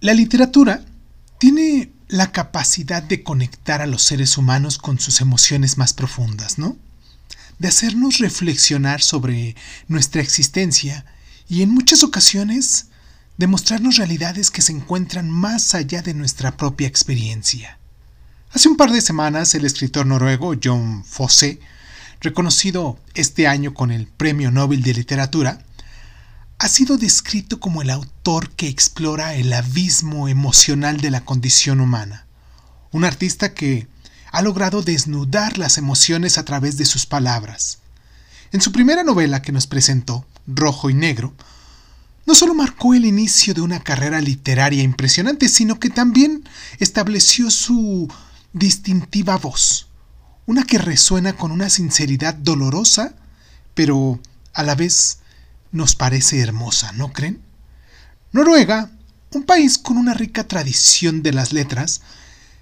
La literatura tiene la capacidad de conectar a los seres humanos con sus emociones más profundas, ¿no? De hacernos reflexionar sobre nuestra existencia y en muchas ocasiones demostrarnos realidades que se encuentran más allá de nuestra propia experiencia. Hace un par de semanas el escritor noruego John Fosse, reconocido este año con el Premio Nobel de Literatura, ha sido descrito como el autor que explora el abismo emocional de la condición humana. Un artista que ha logrado desnudar las emociones a través de sus palabras. En su primera novela que nos presentó, Rojo y Negro, no solo marcó el inicio de una carrera literaria impresionante, sino que también estableció su distintiva voz, una que resuena con una sinceridad dolorosa, pero a la vez nos parece hermosa, ¿no creen? Noruega, un país con una rica tradición de las letras,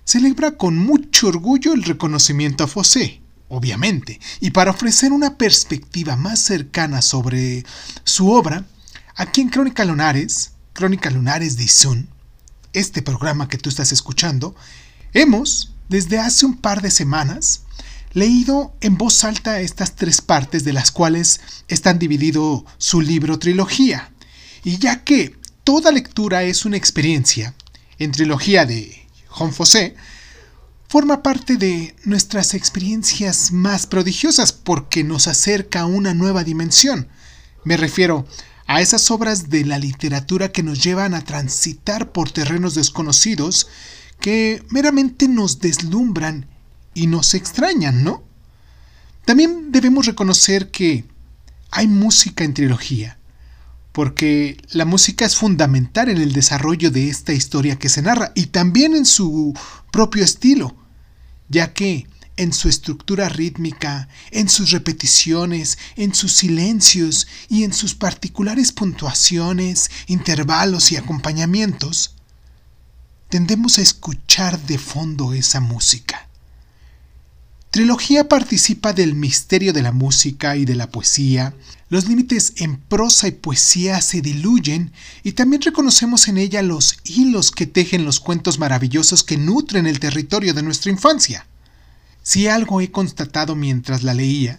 celebra con mucho orgullo el reconocimiento a Fosse, obviamente, y para ofrecer una perspectiva más cercana sobre su obra, aquí en Crónica Lunares, Crónica Lunares de Isun, este programa que tú estás escuchando, hemos, desde hace un par de semanas, leído en voz alta estas tres partes de las cuales están dividido su libro trilogía. Y ya que toda lectura es una experiencia, en trilogía de Juan Fosse, forma parte de nuestras experiencias más prodigiosas porque nos acerca a una nueva dimensión. Me refiero a esas obras de la literatura que nos llevan a transitar por terrenos desconocidos que meramente nos deslumbran y nos extrañan, ¿no? También debemos reconocer que hay música en trilogía, porque la música es fundamental en el desarrollo de esta historia que se narra y también en su propio estilo, ya que en su estructura rítmica, en sus repeticiones, en sus silencios y en sus particulares puntuaciones, intervalos y acompañamientos, tendemos a escuchar de fondo esa música. Trilogía participa del misterio de la música y de la poesía. Los límites en prosa y poesía se diluyen y también reconocemos en ella los hilos que tejen los cuentos maravillosos que nutren el territorio de nuestra infancia. Si algo he constatado mientras la leía,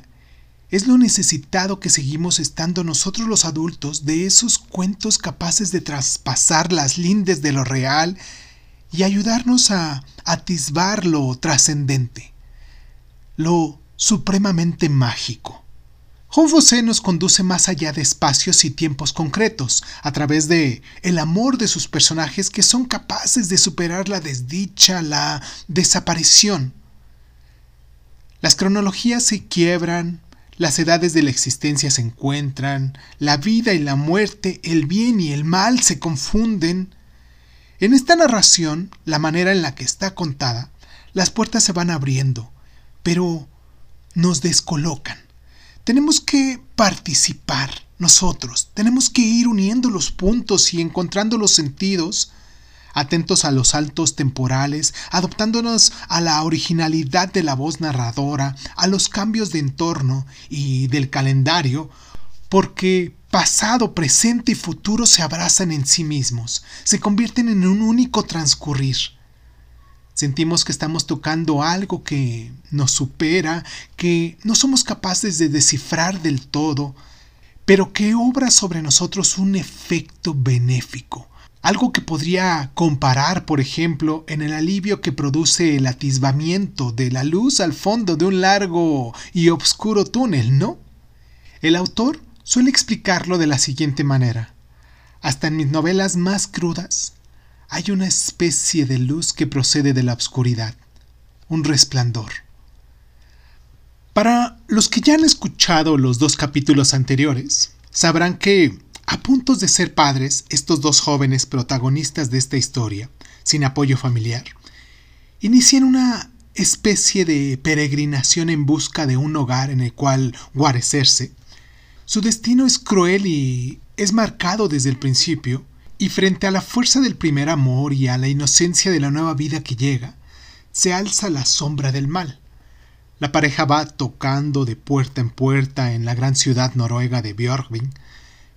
es lo necesitado que seguimos estando nosotros los adultos de esos cuentos capaces de traspasar las lindes de lo real y ayudarnos a atisbar lo trascendente lo supremamente mágico. Fosse nos conduce más allá de espacios y tiempos concretos, a través de el amor de sus personajes que son capaces de superar la desdicha, la desaparición. Las cronologías se quiebran, las edades de la existencia se encuentran, la vida y la muerte, el bien y el mal se confunden. En esta narración, la manera en la que está contada, las puertas se van abriendo, pero nos descolocan. Tenemos que participar nosotros, tenemos que ir uniendo los puntos y encontrando los sentidos, atentos a los saltos temporales, adoptándonos a la originalidad de la voz narradora, a los cambios de entorno y del calendario, porque pasado, presente y futuro se abrazan en sí mismos, se convierten en un único transcurrir. Sentimos que estamos tocando algo que nos supera, que no somos capaces de descifrar del todo, pero que obra sobre nosotros un efecto benéfico. Algo que podría comparar, por ejemplo, en el alivio que produce el atisbamiento de la luz al fondo de un largo y oscuro túnel, ¿no? El autor suele explicarlo de la siguiente manera. Hasta en mis novelas más crudas, hay una especie de luz que procede de la oscuridad, un resplandor. Para los que ya han escuchado los dos capítulos anteriores, sabrán que, a puntos de ser padres, estos dos jóvenes protagonistas de esta historia, sin apoyo familiar, inician una especie de peregrinación en busca de un hogar en el cual guarecerse. Su destino es cruel y es marcado desde el principio y frente a la fuerza del primer amor y a la inocencia de la nueva vida que llega, se alza la sombra del mal. La pareja va tocando de puerta en puerta en la gran ciudad noruega de Björkvin,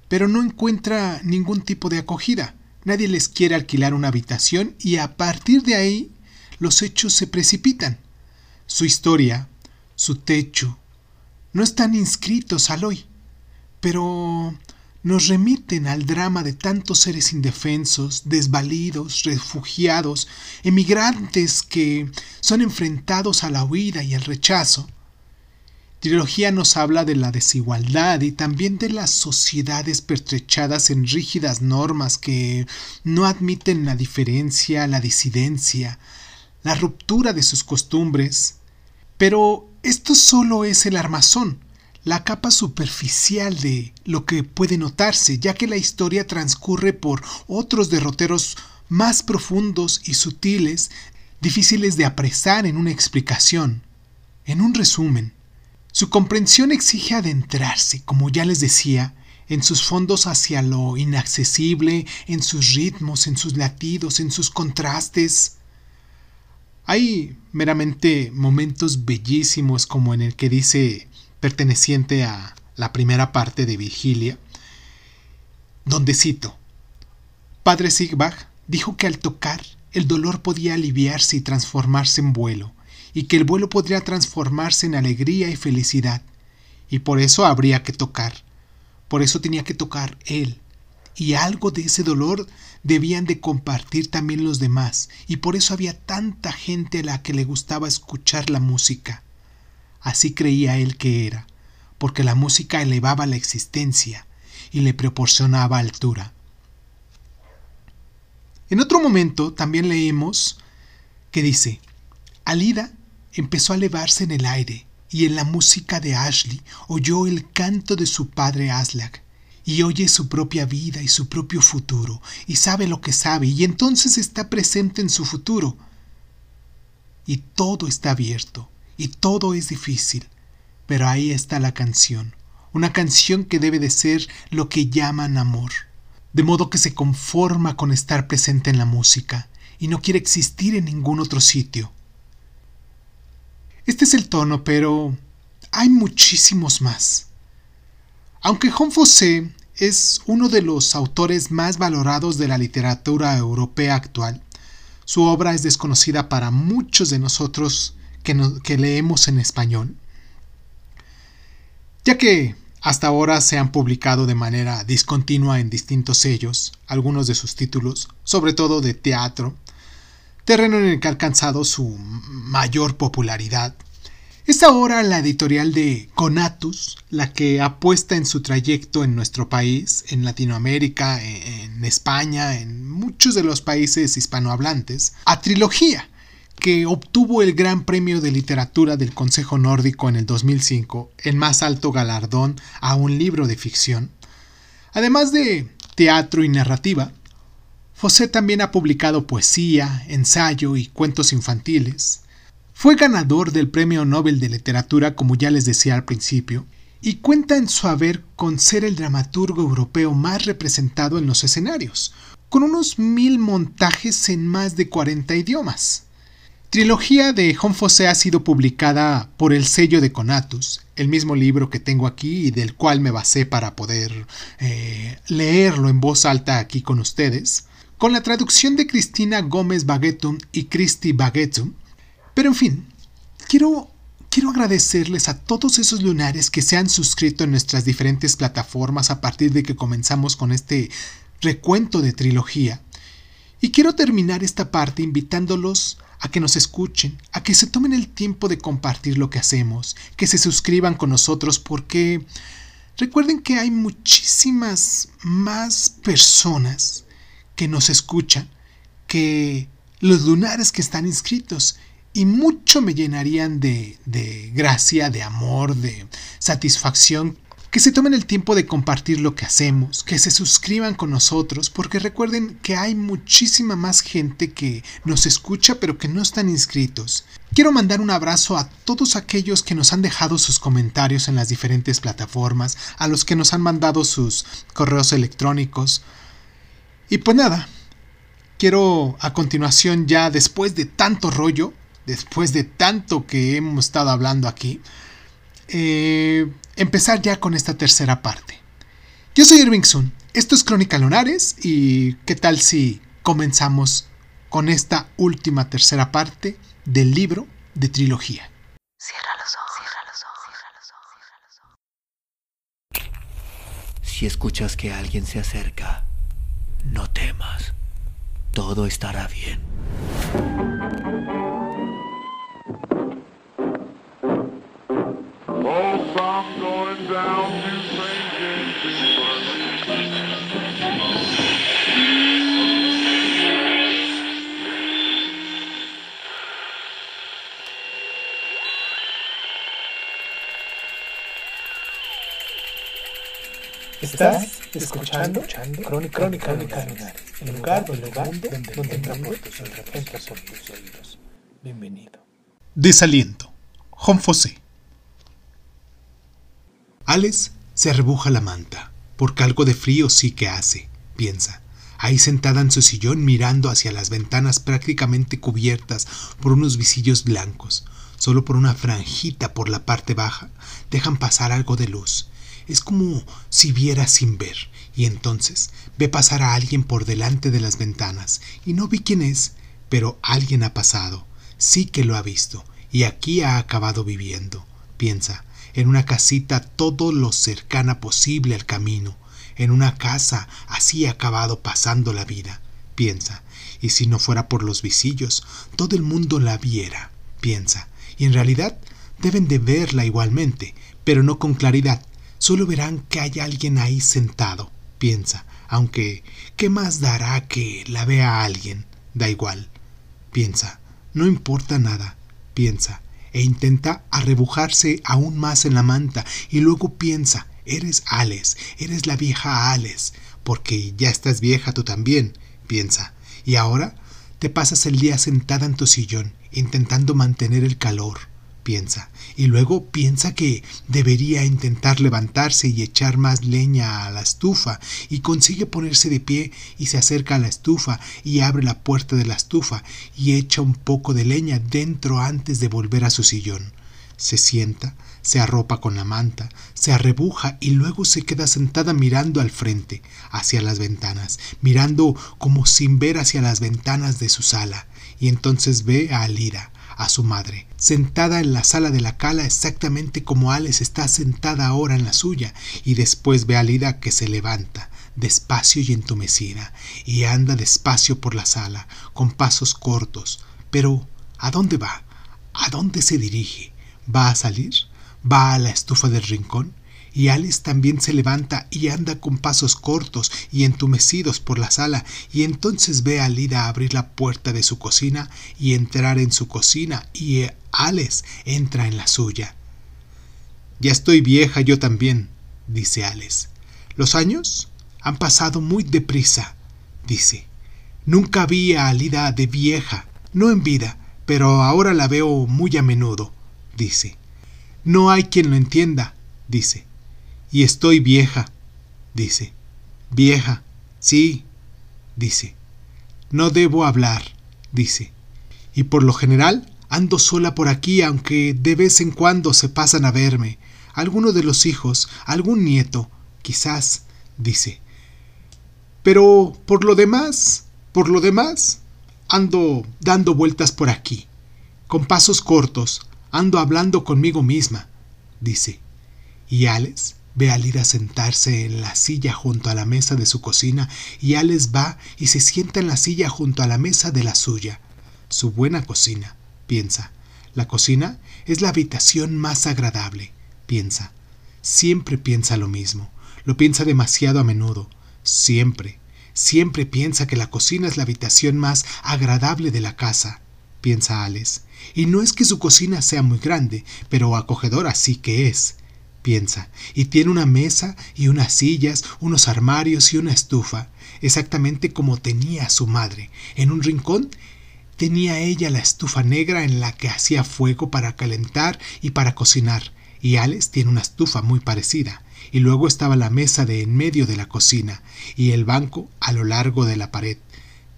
pero no encuentra ningún tipo de acogida, nadie les quiere alquilar una habitación y a partir de ahí los hechos se precipitan. Su historia, su techo, no están inscritos al hoy, pero nos remiten al drama de tantos seres indefensos, desvalidos, refugiados, emigrantes que son enfrentados a la huida y al rechazo. Trilogía nos habla de la desigualdad y también de las sociedades pertrechadas en rígidas normas que no admiten la diferencia, la disidencia, la ruptura de sus costumbres. Pero esto solo es el armazón la capa superficial de lo que puede notarse, ya que la historia transcurre por otros derroteros más profundos y sutiles, difíciles de apresar en una explicación. En un resumen, su comprensión exige adentrarse, como ya les decía, en sus fondos hacia lo inaccesible, en sus ritmos, en sus latidos, en sus contrastes. Hay meramente momentos bellísimos como en el que dice perteneciente a la primera parte de Virgilia, donde cito, Padre Sigbach dijo que al tocar el dolor podía aliviarse y transformarse en vuelo, y que el vuelo podría transformarse en alegría y felicidad, y por eso habría que tocar, por eso tenía que tocar él, y algo de ese dolor debían de compartir también los demás, y por eso había tanta gente a la que le gustaba escuchar la música. Así creía él que era, porque la música elevaba la existencia y le proporcionaba altura. En otro momento también leemos que dice, Alida empezó a elevarse en el aire y en la música de Ashley oyó el canto de su padre Aslak y oye su propia vida y su propio futuro y sabe lo que sabe y entonces está presente en su futuro y todo está abierto y todo es difícil, pero ahí está la canción, una canción que debe de ser lo que llaman amor, de modo que se conforma con estar presente en la música y no quiere existir en ningún otro sitio. Este es el tono, pero hay muchísimos más. Aunque Juan Fosse es uno de los autores más valorados de la literatura europea actual, su obra es desconocida para muchos de nosotros que, leemos en español, ya que hasta ahora se han publicado de manera discontinua en distintos sellos algunos de sus títulos, sobre todo de teatro, terreno en el que ha alcanzado su mayor popularidad. Es ahora la editorial de Conatus la que apuesta en su trayecto en nuestro país, en Latinoamérica, en España, en muchos de los países hispanohablantes, a trilogía, que obtuvo el Gran Premio de Literatura del Consejo Nórdico en el 2005, el más alto galardón a un libro de ficción. Además de teatro y narrativa, José también ha publicado poesía, ensayo y cuentos infantiles. Fue ganador del Premio Nobel de Literatura, como ya les decía al principio, y cuenta en su haber con ser el dramaturgo europeo más representado en los escenarios, con unos mil montajes en más de 40 idiomas. Trilogía de Fosse ha sido publicada por el sello de Conatus, el mismo libro que tengo aquí y del cual me basé para poder eh, leerlo en voz alta aquí con ustedes, con la traducción de Cristina Gómez Baguetum y Cristi Baguetum. Pero en fin, quiero, quiero agradecerles a todos esos lunares que se han suscrito en nuestras diferentes plataformas a partir de que comenzamos con este recuento de trilogía. Y quiero terminar esta parte invitándolos a que nos escuchen, a que se tomen el tiempo de compartir lo que hacemos, que se suscriban con nosotros porque recuerden que hay muchísimas más personas que nos escuchan que los lunares que están inscritos y mucho me llenarían de, de gracia, de amor, de satisfacción que se tomen el tiempo de compartir lo que hacemos, que se suscriban con nosotros, porque recuerden que hay muchísima más gente que nos escucha pero que no están inscritos. Quiero mandar un abrazo a todos aquellos que nos han dejado sus comentarios en las diferentes plataformas, a los que nos han mandado sus correos electrónicos. Y pues nada, quiero a continuación ya después de tanto rollo, después de tanto que hemos estado hablando aquí, eh, empezar ya con esta tercera parte. Yo soy Irving Sun Esto es Crónica Lunares y ¿qué tal si comenzamos con esta última tercera parte del libro de trilogía? Cierra los ojos, cierra los ojos, cierra los ojos. Si escuchas que alguien se acerca, no temas. Todo estará bien. Estás escuchando, escuchando Crónica, Crónica, Crónica Lunares, el lugar, el lugar donde, donde, donde entra por tus oídos. Bienvenido. Desaliento. Fosé. Alex se arrebuja la manta, porque algo de frío sí que hace, piensa. Ahí sentada en su sillón mirando hacia las ventanas prácticamente cubiertas por unos visillos blancos, solo por una franjita por la parte baja, dejan pasar algo de luz. Es como si viera sin ver, y entonces ve pasar a alguien por delante de las ventanas, y no vi quién es, pero alguien ha pasado, sí que lo ha visto, y aquí ha acabado viviendo, piensa, en una casita todo lo cercana posible al camino, en una casa así acabado pasando la vida, piensa, y si no fuera por los visillos, todo el mundo la viera, piensa, y en realidad deben de verla igualmente, pero no con claridad, Solo verán que hay alguien ahí sentado, piensa, aunque ¿qué más dará que la vea alguien? Da igual. Piensa, no importa nada, piensa, e intenta arrebujarse aún más en la manta, y luego piensa, eres Ales, eres la vieja Ales, porque ya estás vieja tú también, piensa, y ahora te pasas el día sentada en tu sillón, intentando mantener el calor, piensa, y luego piensa que debería intentar levantarse y echar más leña a la estufa, y consigue ponerse de pie y se acerca a la estufa y abre la puerta de la estufa y echa un poco de leña dentro antes de volver a su sillón. Se sienta, se arropa con la manta, se arrebuja y luego se queda sentada mirando al frente, hacia las ventanas, mirando como sin ver hacia las ventanas de su sala, y entonces ve a Alira, a su madre, sentada en la sala de la cala exactamente como Alex está sentada ahora en la suya, y después ve a Lida que se levanta, despacio y entumecida, y anda despacio por la sala, con pasos cortos. Pero, ¿a dónde va? ¿A dónde se dirige? ¿Va a salir? ¿Va a la estufa del rincón? Y Alice también se levanta y anda con pasos cortos y entumecidos por la sala, y entonces ve a Lida abrir la puerta de su cocina y entrar en su cocina, y Alice entra en la suya. Ya estoy vieja yo también, dice Alice. Los años han pasado muy deprisa, dice. Nunca vi a Alida de vieja, no en vida, pero ahora la veo muy a menudo, dice. No hay quien lo entienda, dice. Y estoy vieja, dice. Vieja, sí, dice. No debo hablar, dice. Y por lo general ando sola por aquí, aunque de vez en cuando se pasan a verme. Alguno de los hijos, algún nieto, quizás, dice. Pero por lo demás, por lo demás, ando dando vueltas por aquí. Con pasos cortos, ando hablando conmigo misma, dice. Y Alex Ve a Lida sentarse en la silla junto a la mesa de su cocina y Alex va y se sienta en la silla junto a la mesa de la suya. Su buena cocina, piensa. La cocina es la habitación más agradable, piensa. Siempre piensa lo mismo. Lo piensa demasiado a menudo. Siempre, siempre piensa que la cocina es la habitación más agradable de la casa, piensa Alex. Y no es que su cocina sea muy grande, pero acogedora sí que es piensa, y tiene una mesa y unas sillas, unos armarios y una estufa, exactamente como tenía su madre. En un rincón tenía ella la estufa negra en la que hacía fuego para calentar y para cocinar, y Alex tiene una estufa muy parecida, y luego estaba la mesa de en medio de la cocina, y el banco a lo largo de la pared,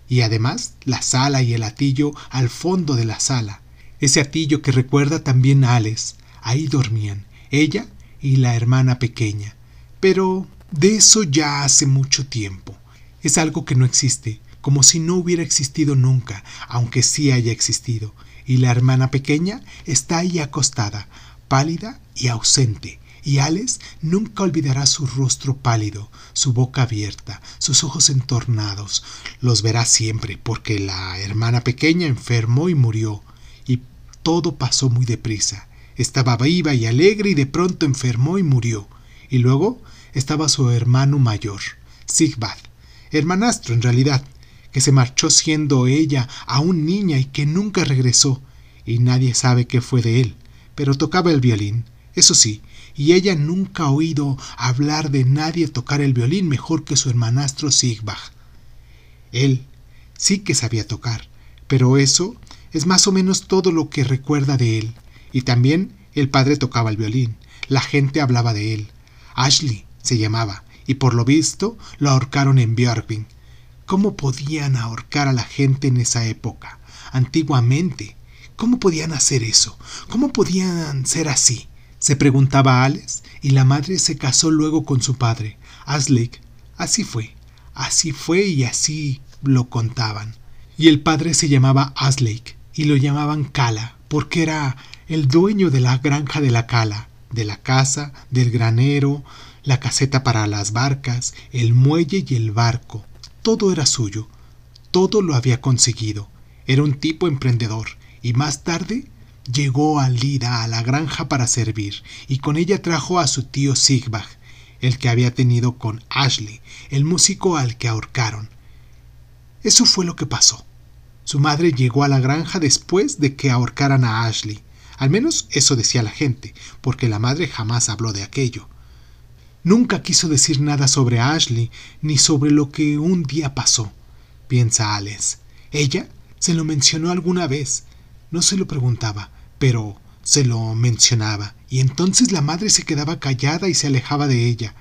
y además la sala y el atillo al fondo de la sala, ese atillo que recuerda también a Alex. Ahí dormían, ella y la hermana pequeña. Pero De eso ya hace mucho tiempo. Es algo que no existe, como si no hubiera existido nunca, aunque sí haya existido. Y la hermana pequeña está ahí acostada, pálida y ausente, y Alex nunca olvidará su rostro pálido, su boca abierta, sus ojos entornados. Los verá siempre, porque la hermana pequeña enfermó y murió, y todo pasó muy deprisa. Estaba viva y alegre y de pronto enfermó y murió. Y luego estaba su hermano mayor, Sigbad, hermanastro en realidad, que se marchó siendo ella aún niña y que nunca regresó, y nadie sabe qué fue de él, pero tocaba el violín, eso sí, y ella nunca ha oído hablar de nadie tocar el violín mejor que su hermanastro Sigbad. Él sí que sabía tocar, pero eso es más o menos todo lo que recuerda de él. Y también el padre tocaba el violín, la gente hablaba de él. Ashley se llamaba, y por lo visto lo ahorcaron en Björkvin. ¿Cómo podían ahorcar a la gente en esa época? Antiguamente. ¿Cómo podían hacer eso? ¿Cómo podían ser así? Se preguntaba Alex, y la madre se casó luego con su padre, Aslik. Así fue, así fue y así lo contaban. Y el padre se llamaba Aslik, y lo llamaban Kala, porque era el dueño de la granja de la Cala, de la casa, del granero, la caseta para las barcas, el muelle y el barco. Todo era suyo, todo lo había conseguido. Era un tipo emprendedor, y más tarde llegó a Lida a la granja para servir, y con ella trajo a su tío Sigbach, el que había tenido con Ashley, el músico al que ahorcaron. Eso fue lo que pasó. Su madre llegó a la granja después de que ahorcaran a Ashley. Al menos eso decía la gente, porque la madre jamás habló de aquello. Nunca quiso decir nada sobre Ashley ni sobre lo que un día pasó, piensa Alex. Ella se lo mencionó alguna vez. No se lo preguntaba, pero se lo mencionaba, y entonces la madre se quedaba callada y se alejaba de ella.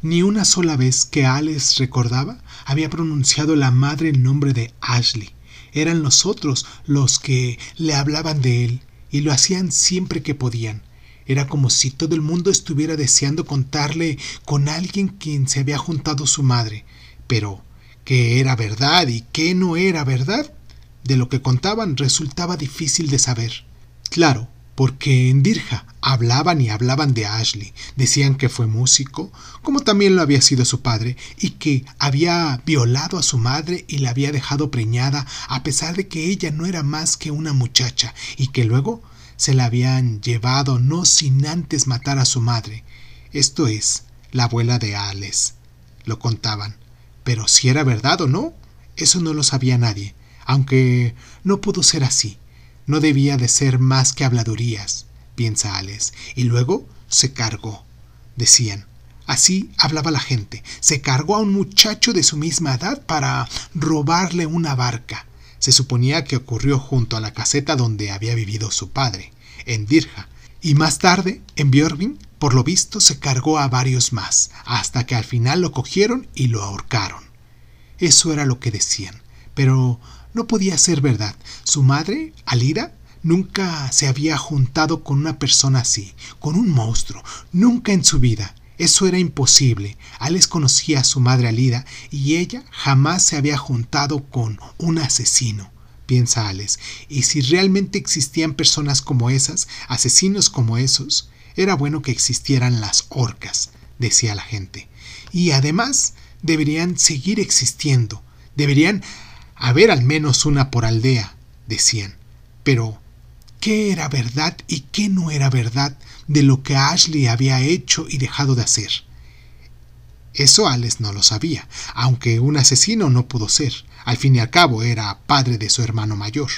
Ni una sola vez que Alex recordaba había pronunciado la madre el nombre de Ashley. Eran los otros los que le hablaban de él, y lo hacían siempre que podían. Era como si todo el mundo estuviera deseando contarle con alguien quien se había juntado su madre. Pero, ¿qué era verdad y qué no era verdad? De lo que contaban resultaba difícil de saber. Claro, porque en Dirja hablaban y hablaban de Ashley, decían que fue músico, como también lo había sido su padre, y que había violado a su madre y la había dejado preñada a pesar de que ella no era más que una muchacha, y que luego se la habían llevado no sin antes matar a su madre. Esto es, la abuela de Alex. Lo contaban. Pero si era verdad o no, eso no lo sabía nadie, aunque no pudo ser así. No debía de ser más que habladurías, piensa Alex. Y luego se cargó. Decían. Así hablaba la gente. Se cargó a un muchacho de su misma edad para robarle una barca. Se suponía que ocurrió junto a la caseta donde había vivido su padre, en Dirja, y más tarde, en Björvin, por lo visto, se cargó a varios más, hasta que al final lo cogieron y lo ahorcaron. Eso era lo que decían, pero no podía ser verdad. Su madre, Alida, nunca se había juntado con una persona así, con un monstruo, nunca en su vida. Eso era imposible. Alex conocía a su madre Alida y ella jamás se había juntado con un asesino, piensa Alex. Y si realmente existían personas como esas, asesinos como esos, era bueno que existieran las orcas, decía la gente. Y además, deberían seguir existiendo. Deberían haber al menos una por aldea, decían. Pero, ¿qué era verdad y qué no era verdad de lo que Ashley había hecho y dejado de hacer. Eso Alex no lo sabía, aunque un asesino no pudo ser. Al fin y al cabo era padre de su hermano mayor.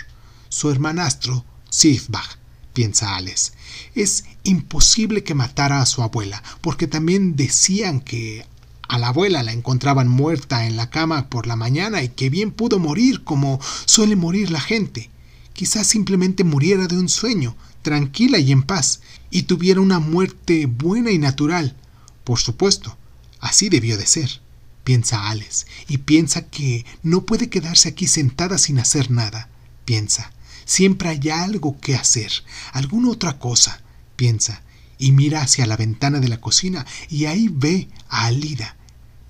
Su hermanastro, Sifbach, piensa Alex. Es imposible que matara a su abuela, porque también decían que a la abuela la encontraban muerta en la cama por la mañana y que bien pudo morir como suele morir la gente. Quizás simplemente muriera de un sueño, tranquila y en paz, y tuviera una muerte buena y natural. Por supuesto, así debió de ser, piensa Alex, y piensa que no puede quedarse aquí sentada sin hacer nada. Piensa, siempre hay algo que hacer, alguna otra cosa, piensa, y mira hacia la ventana de la cocina y ahí ve a Alida,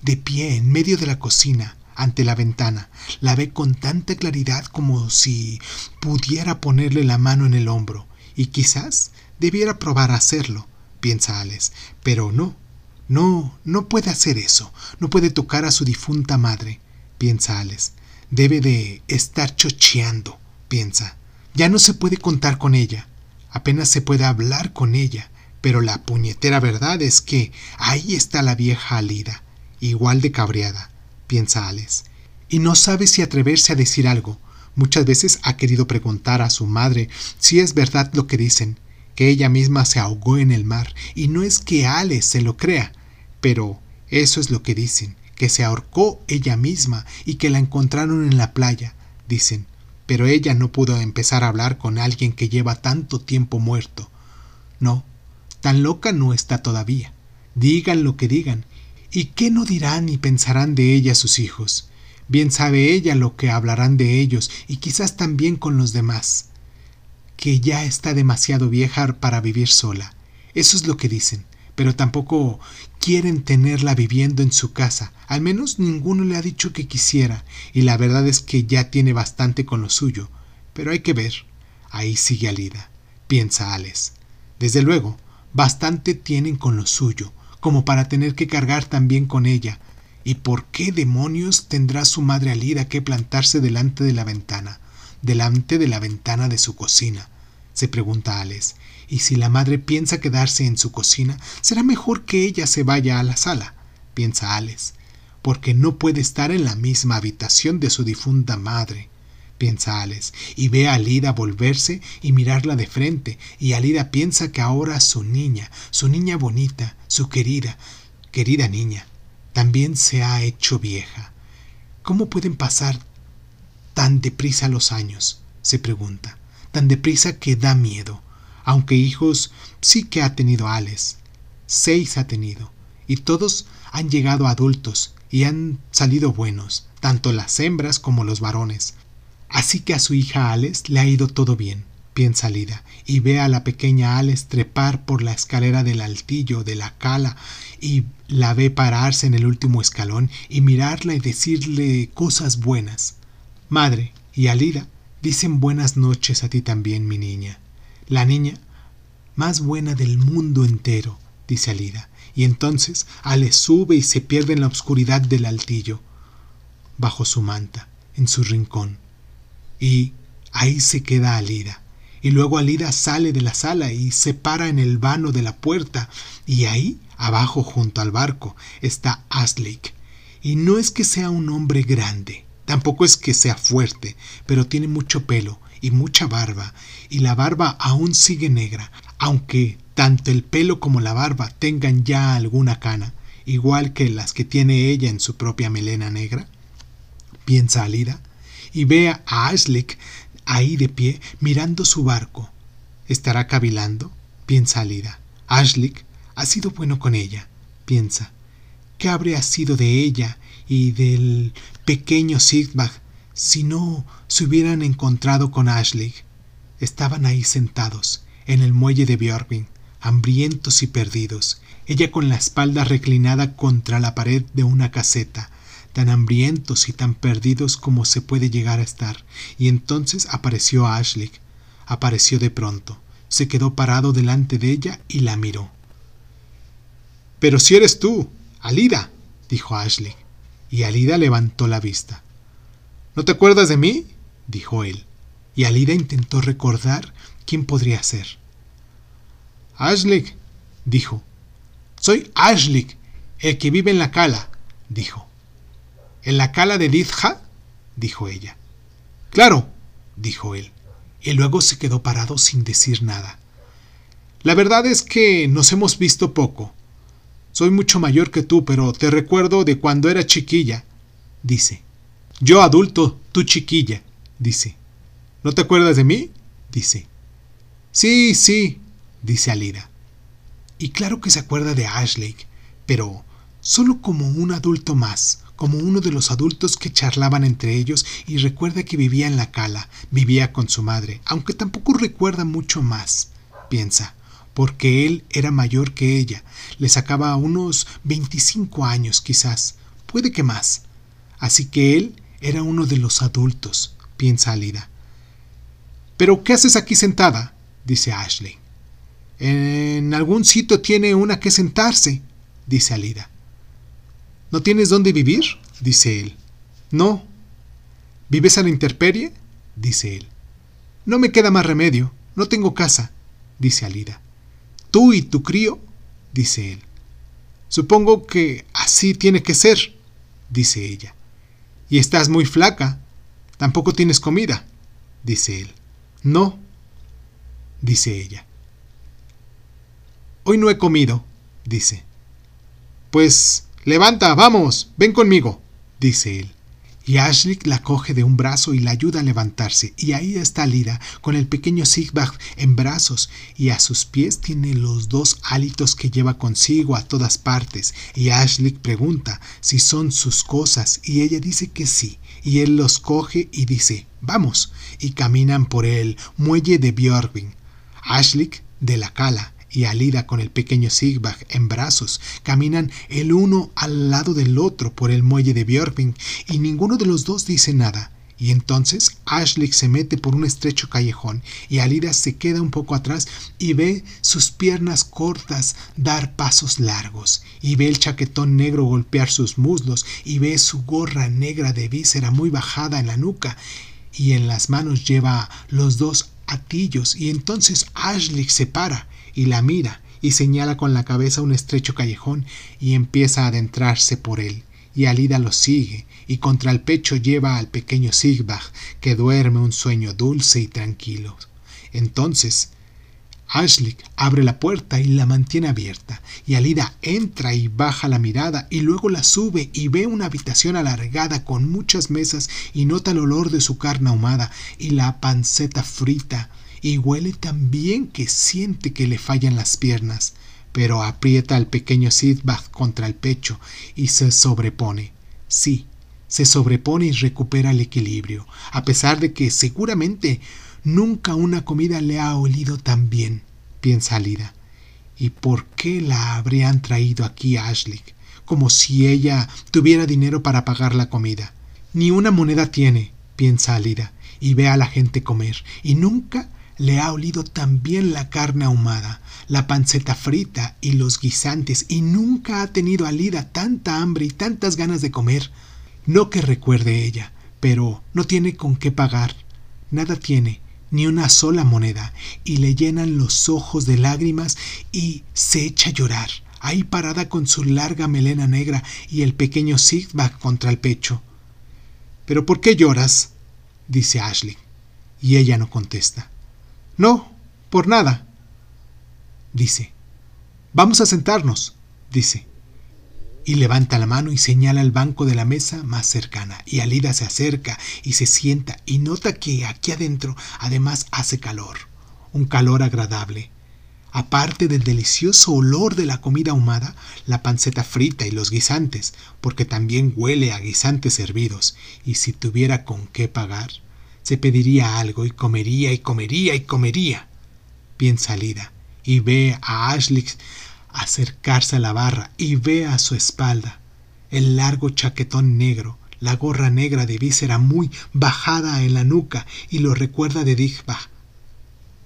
de pie en medio de la cocina, ante la ventana. La ve con tanta claridad como si pudiera ponerle la mano en el hombro, y quizás debiera probar a hacerlo, piensa Alex, pero no, no, no puede hacer eso, no puede tocar a su difunta madre, piensa Alex. Debe de estar chocheando, piensa. Ya no se puede contar con ella, apenas se puede hablar con ella, pero la puñetera verdad es que ahí está la vieja Alida, igual de cabreada, piensa Alex, y no sabe si atreverse a decir algo. Muchas veces ha querido preguntar a su madre si es verdad lo que dicen, que ella misma se ahogó en el mar, y no es que Alex se lo crea, pero eso es lo que dicen, que se ahorcó ella misma y que la encontraron en la playa, dicen, pero ella no pudo empezar a hablar con alguien que lleva tanto tiempo muerto. No, Tan loca no está todavía. Digan lo que digan. ¿Y qué no dirán y pensarán de ella sus hijos? Bien sabe ella lo que hablarán de ellos y quizás también con los demás. Que ya está demasiado vieja para vivir sola. Eso es lo que dicen. Pero tampoco quieren tenerla viviendo en su casa. Al menos ninguno le ha dicho que quisiera. Y la verdad es que ya tiene bastante con lo suyo. Pero hay que ver. Ahí sigue Alida. Piensa Alex. Desde luego, Bastante tienen con lo suyo, como para tener que cargar también con ella. ¿Y por qué demonios tendrá su madre Alida que plantarse delante de la ventana, delante de la ventana de su cocina? se pregunta Alex. Y si la madre piensa quedarse en su cocina, será mejor que ella se vaya a la sala, piensa Alex, porque no puede estar en la misma habitación de su difunta madre piensa Alex, y ve a Alida volverse y mirarla de frente, y Alida piensa que ahora su niña, su niña bonita, su querida, querida niña, también se ha hecho vieja. ¿Cómo pueden pasar tan deprisa los años? se pregunta, tan deprisa que da miedo, aunque hijos sí que ha tenido Alex, seis ha tenido, y todos han llegado adultos y han salido buenos, tanto las hembras como los varones. Así que a su hija Alex le ha ido todo bien, piensa Lida, y ve a la pequeña Alex trepar por la escalera del altillo de la cala y la ve pararse en el último escalón y mirarla y decirle cosas buenas. Madre y Alida dicen buenas noches a ti también, mi niña. La niña más buena del mundo entero, dice Alida, y entonces Alex sube y se pierde en la oscuridad del altillo, bajo su manta, en su rincón y ahí se queda Alida. Y luego Alida sale de la sala y se para en el vano de la puerta, y ahí, abajo junto al barco, está Aslik. Y no es que sea un hombre grande, tampoco es que sea fuerte, pero tiene mucho pelo y mucha barba, y la barba aún sigue negra, aunque tanto el pelo como la barba tengan ya alguna cana, igual que las que tiene ella en su propia melena negra. Piensa Alida, y ve a Ashlick ahí de pie mirando su barco. ¿Estará cavilando? piensa Alida. Ashlick ha sido bueno con ella, piensa. ¿Qué habría sido de ella y del pequeño Sigbag si no se hubieran encontrado con Ashlick? Estaban ahí sentados, en el muelle de Björkvin, hambrientos y perdidos, ella con la espalda reclinada contra la pared de una caseta, tan hambrientos y tan perdidos como se puede llegar a estar. Y entonces apareció Ashlick. Apareció de pronto. Se quedó parado delante de ella y la miró. Pero si eres tú, Alida, dijo Ashlick. Y Alida levantó la vista. ¿No te acuerdas de mí? dijo él. Y Alida intentó recordar quién podría ser. Ashlick, dijo. Soy Ashlick, el que vive en la cala, dijo. ¿En la cala de Dizha? dijo ella. Claro, dijo él, y luego se quedó parado sin decir nada. La verdad es que nos hemos visto poco. Soy mucho mayor que tú, pero te recuerdo de cuando era chiquilla, dice. Yo adulto, tú chiquilla, dice. ¿No te acuerdas de mí? dice. Sí, sí, dice Alida. Y claro que se acuerda de Ashley, pero solo como un adulto más, como uno de los adultos que charlaban entre ellos y recuerda que vivía en la cala, vivía con su madre, aunque tampoco recuerda mucho más, piensa, porque él era mayor que ella, le sacaba unos 25 años quizás, puede que más. Así que él era uno de los adultos, piensa Alida. ¿Pero qué haces aquí sentada? dice Ashley. En algún sitio tiene una que sentarse, dice Alida. ¿No tienes dónde vivir? dice él. No. ¿Vives a la intemperie? dice él. No me queda más remedio, no tengo casa, dice Alida. ¿Tú y tu crío? dice él. Supongo que así tiene que ser, dice ella. Y estás muy flaca. Tampoco tienes comida, dice él. No, dice ella. Hoy no he comido, dice. Pues levanta, vamos, ven conmigo, dice él. Y Ashley la coge de un brazo y la ayuda a levantarse, y ahí está Lida, con el pequeño Sigbach en brazos, y a sus pies tiene los dos hálitos que lleva consigo a todas partes, y Ashley pregunta si son sus cosas, y ella dice que sí, y él los coge y dice, vamos, y caminan por el muelle de Björvin. Ashley de la cala, y Alida con el pequeño Sigbach en brazos. Caminan el uno al lado del otro por el muelle de Björving y ninguno de los dos dice nada. Y entonces Ashley se mete por un estrecho callejón y Alida se queda un poco atrás y ve sus piernas cortas dar pasos largos. Y ve el chaquetón negro golpear sus muslos y ve su gorra negra de víscera muy bajada en la nuca y en las manos lleva los dos atillos. Y entonces Ashley se para y la mira y señala con la cabeza un estrecho callejón y empieza a adentrarse por él. Y Alida lo sigue, y contra el pecho lleva al pequeño Sigbach, que duerme un sueño dulce y tranquilo. Entonces, Ashley abre la puerta y la mantiene abierta, y Alida entra y baja la mirada y luego la sube y ve una habitación alargada con muchas mesas y nota el olor de su carne ahumada y la panceta frita y huele tan bien que siente que le fallan las piernas, pero aprieta al pequeño Sidbach contra el pecho y se sobrepone. Sí, se sobrepone y recupera el equilibrio, a pesar de que seguramente nunca una comida le ha olido tan bien, piensa Alida. ¿Y por qué la habrían traído aquí a Ashley? Como si ella tuviera dinero para pagar la comida. Ni una moneda tiene, piensa Alida, y ve a la gente comer, y nunca le ha olido también la carne ahumada, la panceta frita y los guisantes, y nunca ha tenido Alida tanta hambre y tantas ganas de comer. No que recuerde ella, pero no tiene con qué pagar. Nada tiene, ni una sola moneda, y le llenan los ojos de lágrimas y se echa a llorar, ahí parada con su larga melena negra y el pequeño Sigbach contra el pecho. ¿Pero por qué lloras? dice Ashley, y ella no contesta. No, por nada. Dice. Vamos a sentarnos, dice. Y levanta la mano y señala el banco de la mesa más cercana. Y Alida se acerca y se sienta y nota que aquí adentro además hace calor. Un calor agradable. Aparte del delicioso olor de la comida ahumada, la panceta frita y los guisantes, porque también huele a guisantes hervidos, y si tuviera con qué pagar, se pediría algo y comería y comería y comería. Bien salida, y ve a Ashley acercarse a la barra y ve a su espalda el largo chaquetón negro, la gorra negra de víscera muy bajada en la nuca y lo recuerda de Digba.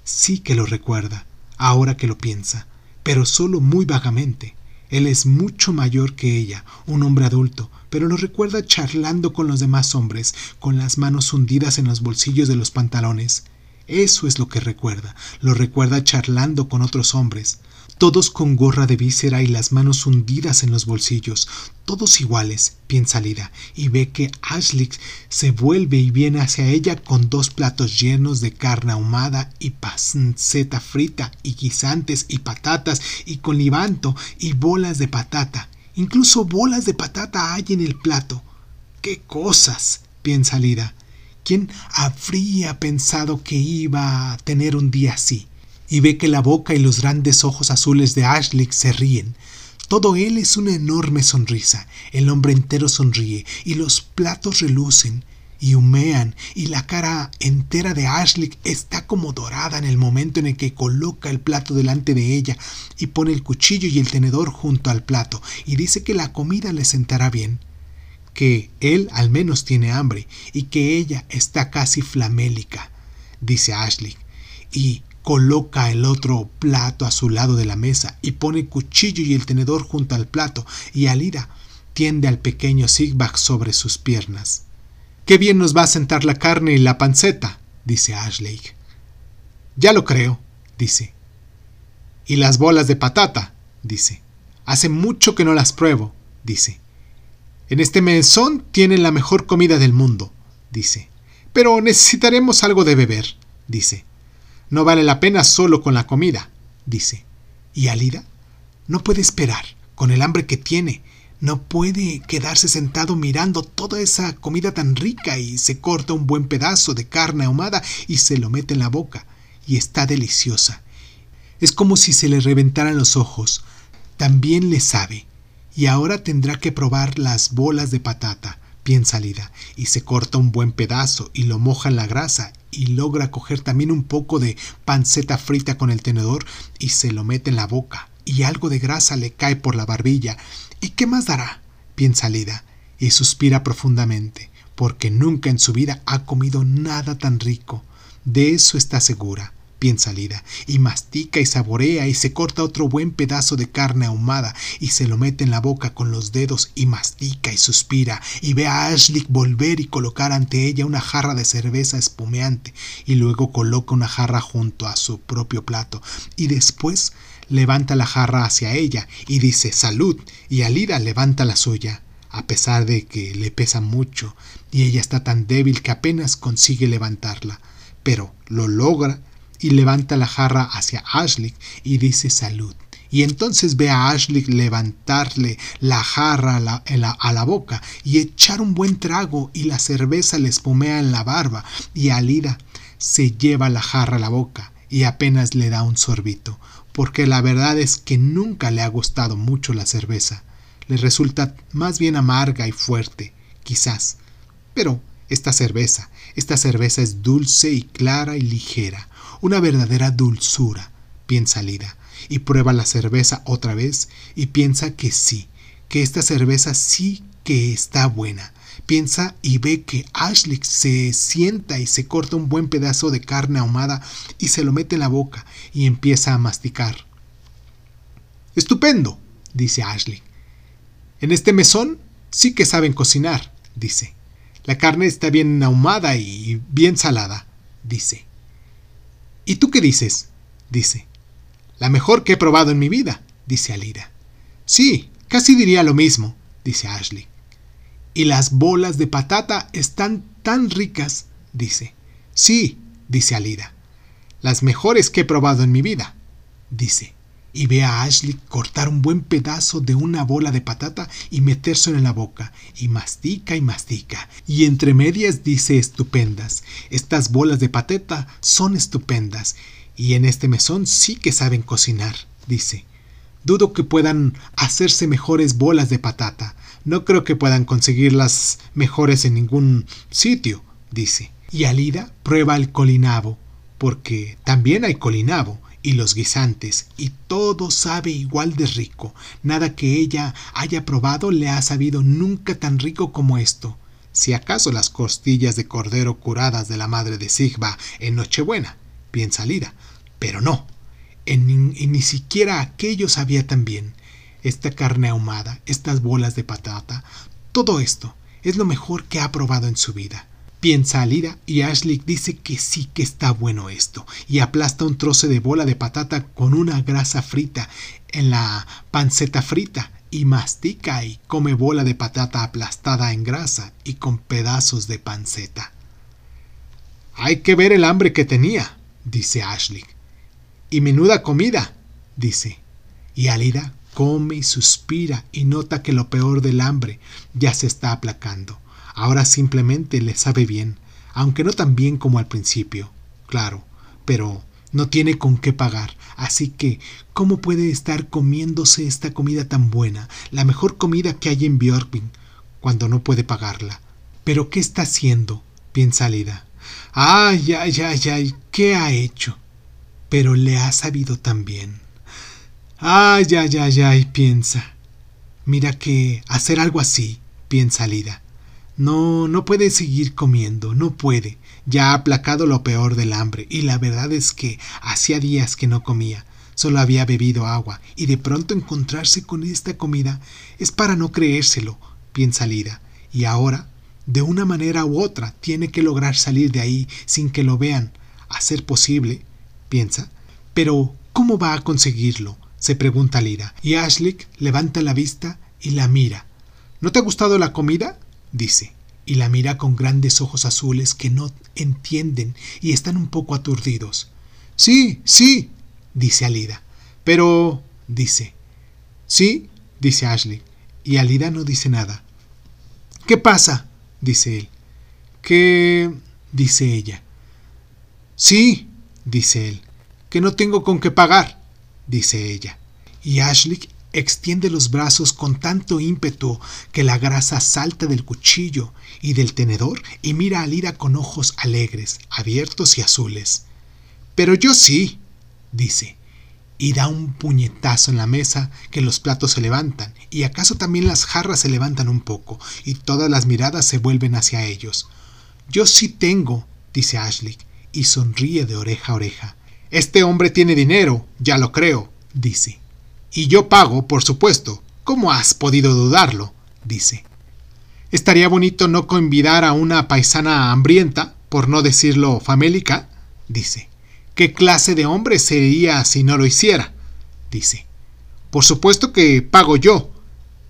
Sí que lo recuerda, ahora que lo piensa, pero solo muy vagamente. Él es mucho mayor que ella, un hombre adulto, pero lo recuerda charlando con los demás hombres, con las manos hundidas en los bolsillos de los pantalones. Eso es lo que recuerda, lo recuerda charlando con otros hombres, todos con gorra de víscera y las manos hundidas en los bolsillos, todos iguales, piensa Lida, y ve que Ashley se vuelve y viene hacia ella con dos platos llenos de carne ahumada y panceta frita y guisantes y patatas y con libanto y bolas de patata. Incluso bolas de patata hay en el plato. ¡Qué cosas! piensa Lida. ¿Quién habría pensado que iba a tener un día así? Y ve que la boca y los grandes ojos azules de Ashley se ríen. Todo él es una enorme sonrisa, el hombre entero sonríe y los platos relucen, y humean y la cara entera de Ashley está como dorada en el momento en el que coloca el plato delante de ella y pone el cuchillo y el tenedor junto al plato y dice que la comida le sentará bien, que él al menos tiene hambre y que ella está casi flamélica, dice Ashley, y coloca el otro plato a su lado de la mesa y pone el cuchillo y el tenedor junto al plato y Alida tiende al pequeño Sigbag sobre sus piernas. Qué bien nos va a sentar la carne y la panceta, dice Ashley. Ya lo creo, dice. Y las bolas de patata, dice. Hace mucho que no las pruebo, dice. En este mesón tienen la mejor comida del mundo, dice. Pero necesitaremos algo de beber, dice. No vale la pena solo con la comida, dice. ¿Y Alida? No puede esperar, con el hambre que tiene, no puede quedarse sentado mirando toda esa comida tan rica y se corta un buen pedazo de carne ahumada y se lo mete en la boca y está deliciosa. Es como si se le reventaran los ojos. También le sabe. Y ahora tendrá que probar las bolas de patata, bien salida, y se corta un buen pedazo y lo moja en la grasa y logra coger también un poco de panceta frita con el tenedor y se lo mete en la boca y algo de grasa le cae por la barbilla ¿Y qué más dará? piensa Lida, y suspira profundamente, porque nunca en su vida ha comido nada tan rico. De eso está segura, piensa Lida, y mastica y saborea y se corta otro buen pedazo de carne ahumada y se lo mete en la boca con los dedos y mastica y suspira y ve a Ashley volver y colocar ante ella una jarra de cerveza espumeante y luego coloca una jarra junto a su propio plato y después levanta la jarra hacia ella y dice salud, y Alida levanta la suya, a pesar de que le pesa mucho, y ella está tan débil que apenas consigue levantarla, pero lo logra y levanta la jarra hacia Ashley y dice salud. Y entonces ve a Ashley levantarle la jarra a la, a la, boca y echar un buen trago y la cerveza le espumea en la barba y Alida se lleva la jarra a la boca y apenas le da un sorbito, porque la verdad es que nunca le ha gustado mucho la cerveza. Le resulta más bien amarga y fuerte, quizás. Pero esta cerveza, esta cerveza es dulce y clara y ligera, una verdadera dulzura, piensa Lida, y prueba la cerveza otra vez y piensa que sí, que esta cerveza sí que está buena, Piensa y ve que Ashley se sienta y se corta un buen pedazo de carne ahumada y se lo mete en la boca y empieza a masticar. Estupendo, dice Ashley. En este mesón sí que saben cocinar, dice. La carne está bien ahumada y bien salada, dice. ¿Y tú qué dices? dice. La mejor que he probado en mi vida, dice Alida. Sí, casi diría lo mismo, dice Ashley. Y las bolas de patata están tan ricas, dice. Sí, dice Alida. Las mejores que he probado en mi vida, dice. Y ve a Ashley cortar un buen pedazo de una bola de patata y metérselo en la boca, y mastica y mastica. Y entre medias dice estupendas. Estas bolas de patata son estupendas. Y en este mesón sí que saben cocinar, dice. Dudo que puedan hacerse mejores bolas de patata. No creo que puedan conseguirlas mejores en ningún sitio, dice. Y Alida prueba el colinabo, porque también hay colinabo, y los guisantes, y todo sabe igual de rico. Nada que ella haya probado le ha sabido nunca tan rico como esto. Si acaso las costillas de cordero curadas de la madre de Sigba en Nochebuena, piensa Alida, pero no, en, ni siquiera aquello sabía tan bien esta carne ahumada, estas bolas de patata, todo esto es lo mejor que ha probado en su vida. Piensa Alida y Ashley dice que sí que está bueno esto y aplasta un trozo de bola de patata con una grasa frita en la panceta frita y mastica y come bola de patata aplastada en grasa y con pedazos de panceta. Hay que ver el hambre que tenía, dice Ashley. Y menuda comida, dice. Y Alida come y suspira y nota que lo peor del hambre ya se está aplacando. Ahora simplemente le sabe bien, aunque no tan bien como al principio, claro, pero no tiene con qué pagar, así que ¿cómo puede estar comiéndose esta comida tan buena, la mejor comida que hay en Björkvin, cuando no puede pagarla? Pero ¿qué está haciendo? piensa Alida. Ay, ay, ay, ay, ¿qué ha hecho? Pero le ha sabido también. Ay, ay, ay, ay, piensa. Mira que hacer algo así, piensa Alida. No, no puede seguir comiendo, no puede. Ya ha aplacado lo peor del hambre, y la verdad es que hacía días que no comía. Solo había bebido agua, y de pronto encontrarse con esta comida es para no creérselo, piensa Lida. Y ahora, de una manera u otra, tiene que lograr salir de ahí sin que lo vean. A ser posible, piensa. Pero, ¿cómo va a conseguirlo? se pregunta Lida. Y Ashley levanta la vista y la mira. ¿No te ha gustado la comida? Dice, y la mira con grandes ojos azules que no entienden y están un poco aturdidos. Sí, sí, dice Alida. Pero, dice. Sí, dice Ashley, y Alida no dice nada. ¿Qué pasa? dice él. ¿Qué? dice ella. Sí, dice él, que no tengo con qué pagar, dice ella. Y Ashley extiende los brazos con tanto ímpetu que la grasa salta del cuchillo y del tenedor y mira a Lida con ojos alegres, abiertos y azules. Pero yo sí, dice, y da un puñetazo en la mesa que los platos se levantan, y acaso también las jarras se levantan un poco, y todas las miradas se vuelven hacia ellos. Yo sí tengo, dice Ashley, y sonríe de oreja a oreja. Este hombre tiene dinero, ya lo creo, dice. Y yo pago, por supuesto. ¿Cómo has podido dudarlo? dice. Estaría bonito no convidar a una paisana hambrienta, por no decirlo famélica, dice. ¿Qué clase de hombre sería si no lo hiciera? dice. Por supuesto que pago yo,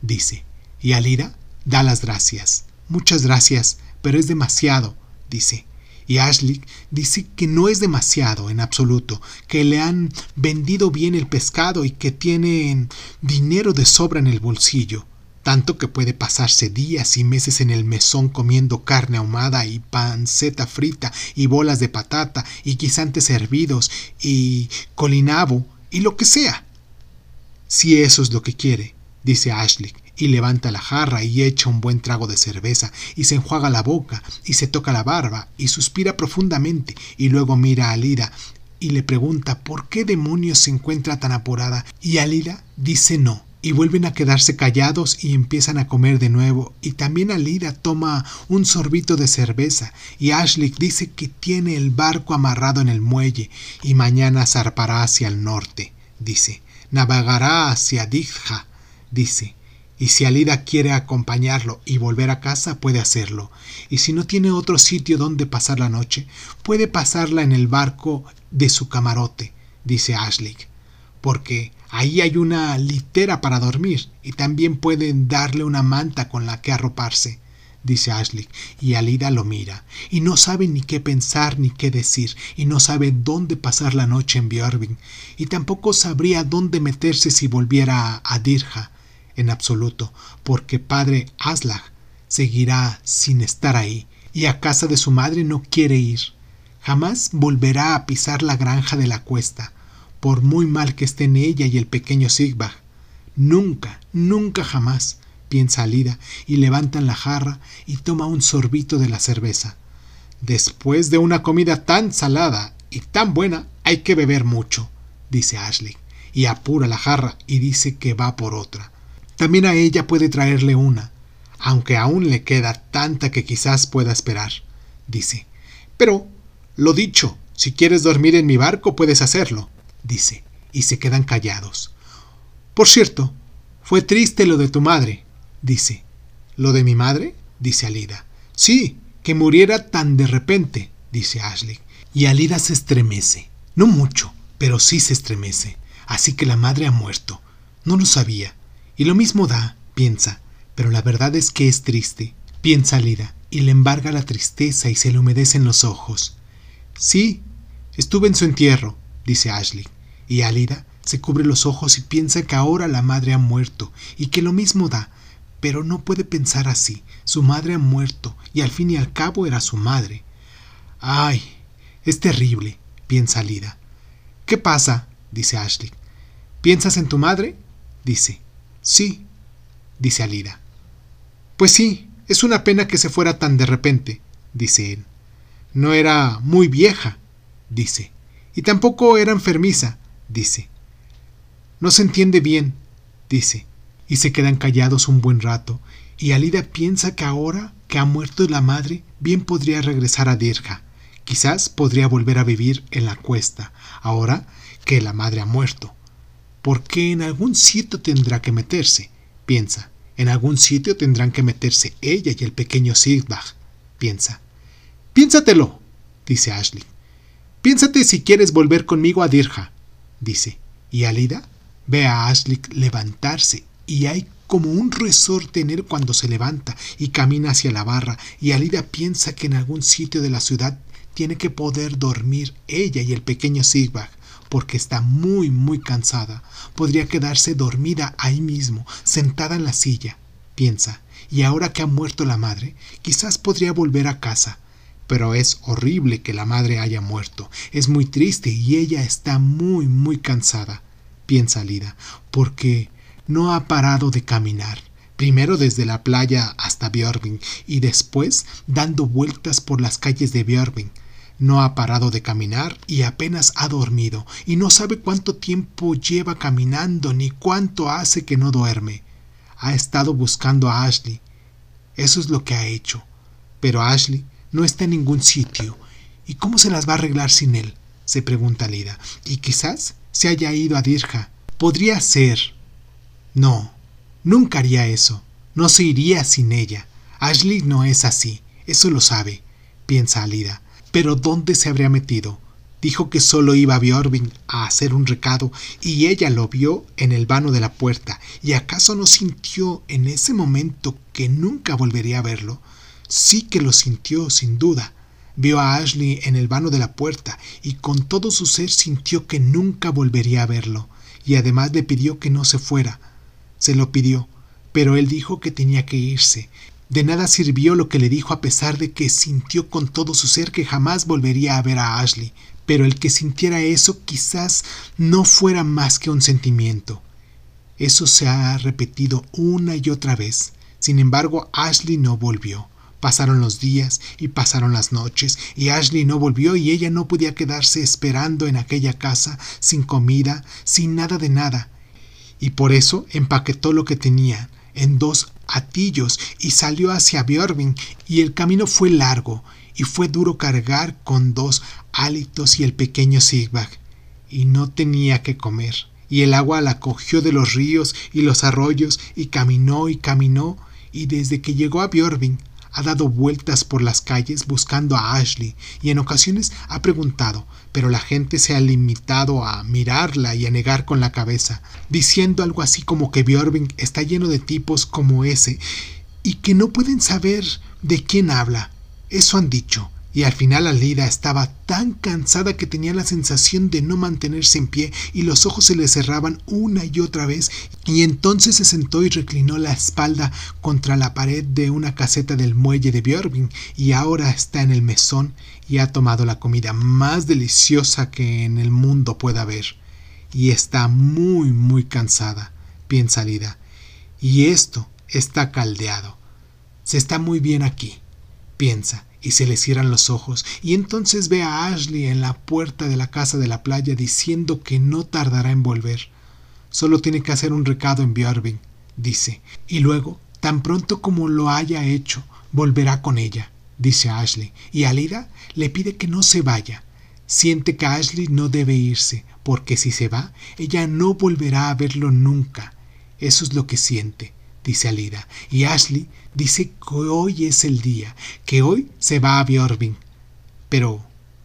dice. Y Alida da las gracias. Muchas gracias, pero es demasiado, dice. Y Ashley dice que no es demasiado en absoluto, que le han vendido bien el pescado y que tienen dinero de sobra en el bolsillo, tanto que puede pasarse días y meses en el mesón comiendo carne ahumada y panceta frita y bolas de patata y guisantes hervidos y colinabo y lo que sea. Si eso es lo que quiere, dice Ashley, y levanta la jarra y echa un buen trago de cerveza, y se enjuaga la boca, y se toca la barba, y suspira profundamente, y luego mira a Alida y le pregunta por qué demonios se encuentra tan apurada, y Alida dice no, y vuelven a quedarse callados y empiezan a comer de nuevo, y también Alida toma un sorbito de cerveza, y Ashley dice que tiene el barco amarrado en el muelle, y mañana zarpará hacia el norte, dice, navegará hacia Dija, dice, y si Alida quiere acompañarlo y volver a casa, puede hacerlo. Y si no tiene otro sitio donde pasar la noche, puede pasarla en el barco de su camarote, dice Ashley, porque ahí hay una litera para dormir y también pueden darle una manta con la que arroparse, dice Ashley, y Alida lo mira, y no sabe ni qué pensar ni qué decir, y no sabe dónde pasar la noche en Björvin, y tampoco sabría dónde meterse si volviera a Dirja, en absoluto, porque padre Aslak seguirá sin estar ahí, y a casa de su madre no quiere ir. Jamás volverá a pisar la granja de la cuesta, por muy mal que esté en ella y el pequeño Sigbag. Nunca, nunca jamás, piensa Alida, y levanta la jarra y toma un sorbito de la cerveza. Después de una comida tan salada y tan buena, hay que beber mucho, dice Ashley, y apura la jarra y dice que va por otra. También a ella puede traerle una, aunque aún le queda tanta que quizás pueda esperar, dice. Pero, lo dicho, si quieres dormir en mi barco puedes hacerlo, dice, y se quedan callados. Por cierto, fue triste lo de tu madre, dice. ¿Lo de mi madre? dice Alida. Sí, que muriera tan de repente, dice Ashley. Y Alida se estremece. No mucho, pero sí se estremece. Así que la madre ha muerto. No lo sabía. Y lo mismo da, piensa, pero la verdad es que es triste, piensa Lida, y le embarga la tristeza y se le humedecen los ojos. Sí, estuve en su entierro, dice Ashley, y Alida se cubre los ojos y piensa que ahora la madre ha muerto, y que lo mismo da, pero no puede pensar así. Su madre ha muerto, y al fin y al cabo era su madre. Ay, es terrible, piensa Alida. ¿Qué pasa? dice Ashley. ¿Piensas en tu madre? dice. Sí, dice Alida. Pues sí, es una pena que se fuera tan de repente, dice él. No era muy vieja, dice. Y tampoco era enfermiza, dice. No se entiende bien, dice. Y se quedan callados un buen rato, y Alida piensa que ahora que ha muerto la madre, bien podría regresar a Dirja. Quizás podría volver a vivir en la cuesta, ahora que la madre ha muerto. Porque en algún sitio tendrá que meterse, piensa. En algún sitio tendrán que meterse ella y el pequeño Sigbach, piensa. Piénsatelo, dice Ashley. Piénsate si quieres volver conmigo a Dirja, dice. Y Alida ve a Ashley levantarse y hay como un resorte en él cuando se levanta y camina hacia la barra y Alida piensa que en algún sitio de la ciudad tiene que poder dormir ella y el pequeño Sigbach porque está muy muy cansada. Podría quedarse dormida ahí mismo, sentada en la silla. Piensa, y ahora que ha muerto la madre, quizás podría volver a casa. Pero es horrible que la madre haya muerto. Es muy triste y ella está muy muy cansada. Piensa Lida, porque no ha parado de caminar primero desde la playa hasta Björving y después dando vueltas por las calles de Björving. No ha parado de caminar y apenas ha dormido, y no sabe cuánto tiempo lleva caminando ni cuánto hace que no duerme. Ha estado buscando a Ashley. Eso es lo que ha hecho. Pero Ashley no está en ningún sitio. ¿Y cómo se las va a arreglar sin él? se pregunta Lida. Y quizás se haya ido a Dirja. Podría ser. No, nunca haría eso. No se iría sin ella. Ashley no es así. Eso lo sabe, piensa Alida. Pero ¿dónde se habría metido? Dijo que solo iba a a hacer un recado y ella lo vio en el vano de la puerta. ¿Y acaso no sintió en ese momento que nunca volvería a verlo? Sí que lo sintió, sin duda. Vio a Ashley en el vano de la puerta y con todo su ser sintió que nunca volvería a verlo. Y además le pidió que no se fuera. Se lo pidió, pero él dijo que tenía que irse, de nada sirvió lo que le dijo a pesar de que sintió con todo su ser que jamás volvería a ver a Ashley, pero el que sintiera eso quizás no fuera más que un sentimiento. Eso se ha repetido una y otra vez. Sin embargo, Ashley no volvió. Pasaron los días y pasaron las noches, y Ashley no volvió y ella no podía quedarse esperando en aquella casa, sin comida, sin nada de nada. Y por eso empaquetó lo que tenía en dos atillos y salió hacia Björving y el camino fue largo y fue duro cargar con dos hálitos y el pequeño Sigbach y no tenía que comer y el agua la cogió de los ríos y los arroyos y caminó y caminó y desde que llegó a Björving ha dado vueltas por las calles buscando a Ashley y en ocasiones ha preguntado, pero la gente se ha limitado a mirarla y a negar con la cabeza, diciendo algo así como que Björving está lleno de tipos como ese y que no pueden saber de quién habla. Eso han dicho y al final Alida estaba tan cansada que tenía la sensación de no mantenerse en pie y los ojos se le cerraban una y otra vez y entonces se sentó y reclinó la espalda contra la pared de una caseta del muelle de Björving y ahora está en el mesón y ha tomado la comida más deliciosa que en el mundo pueda haber y está muy muy cansada, piensa Alida. Y esto está caldeado. Se está muy bien aquí, piensa y se le cierran los ojos, y entonces ve a Ashley en la puerta de la casa de la playa diciendo que no tardará en volver. Solo tiene que hacer un recado en Björving, dice, y luego, tan pronto como lo haya hecho, volverá con ella, dice Ashley, y Alida le pide que no se vaya. Siente que Ashley no debe irse, porque si se va, ella no volverá a verlo nunca. Eso es lo que siente dice Alida, y Ashley dice que hoy es el día, que hoy se va a Björving, pero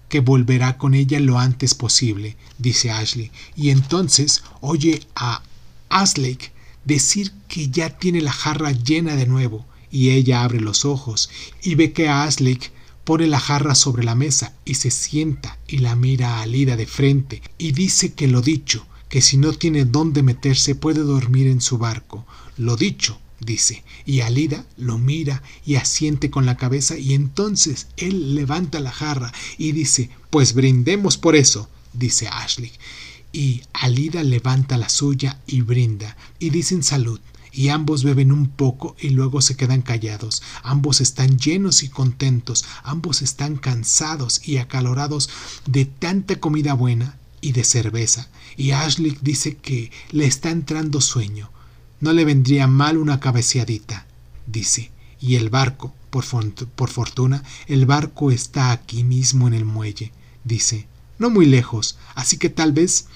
que volverá con ella lo antes posible, dice Ashley, y entonces oye a Aslake decir que ya tiene la jarra llena de nuevo, y ella abre los ojos y ve que Aslake pone la jarra sobre la mesa y se sienta y la mira a Alida de frente y dice que lo dicho, que si no tiene dónde meterse puede dormir en su barco. Lo dicho, dice, y Alida lo mira y asiente con la cabeza y entonces él levanta la jarra y dice, pues brindemos por eso, dice Ashley. Y Alida levanta la suya y brinda y dicen salud. y ambos beben un poco y luego se quedan callados. Ambos están llenos y contentos, ambos están cansados y acalorados de tanta comida buena y de cerveza, y Ashley dice que le está entrando sueño. No le vendría mal una cabeceadita, dice, y el barco, por, fortuna, el barco está aquí mismo en el muelle, dice, no muy lejos, así que tal vez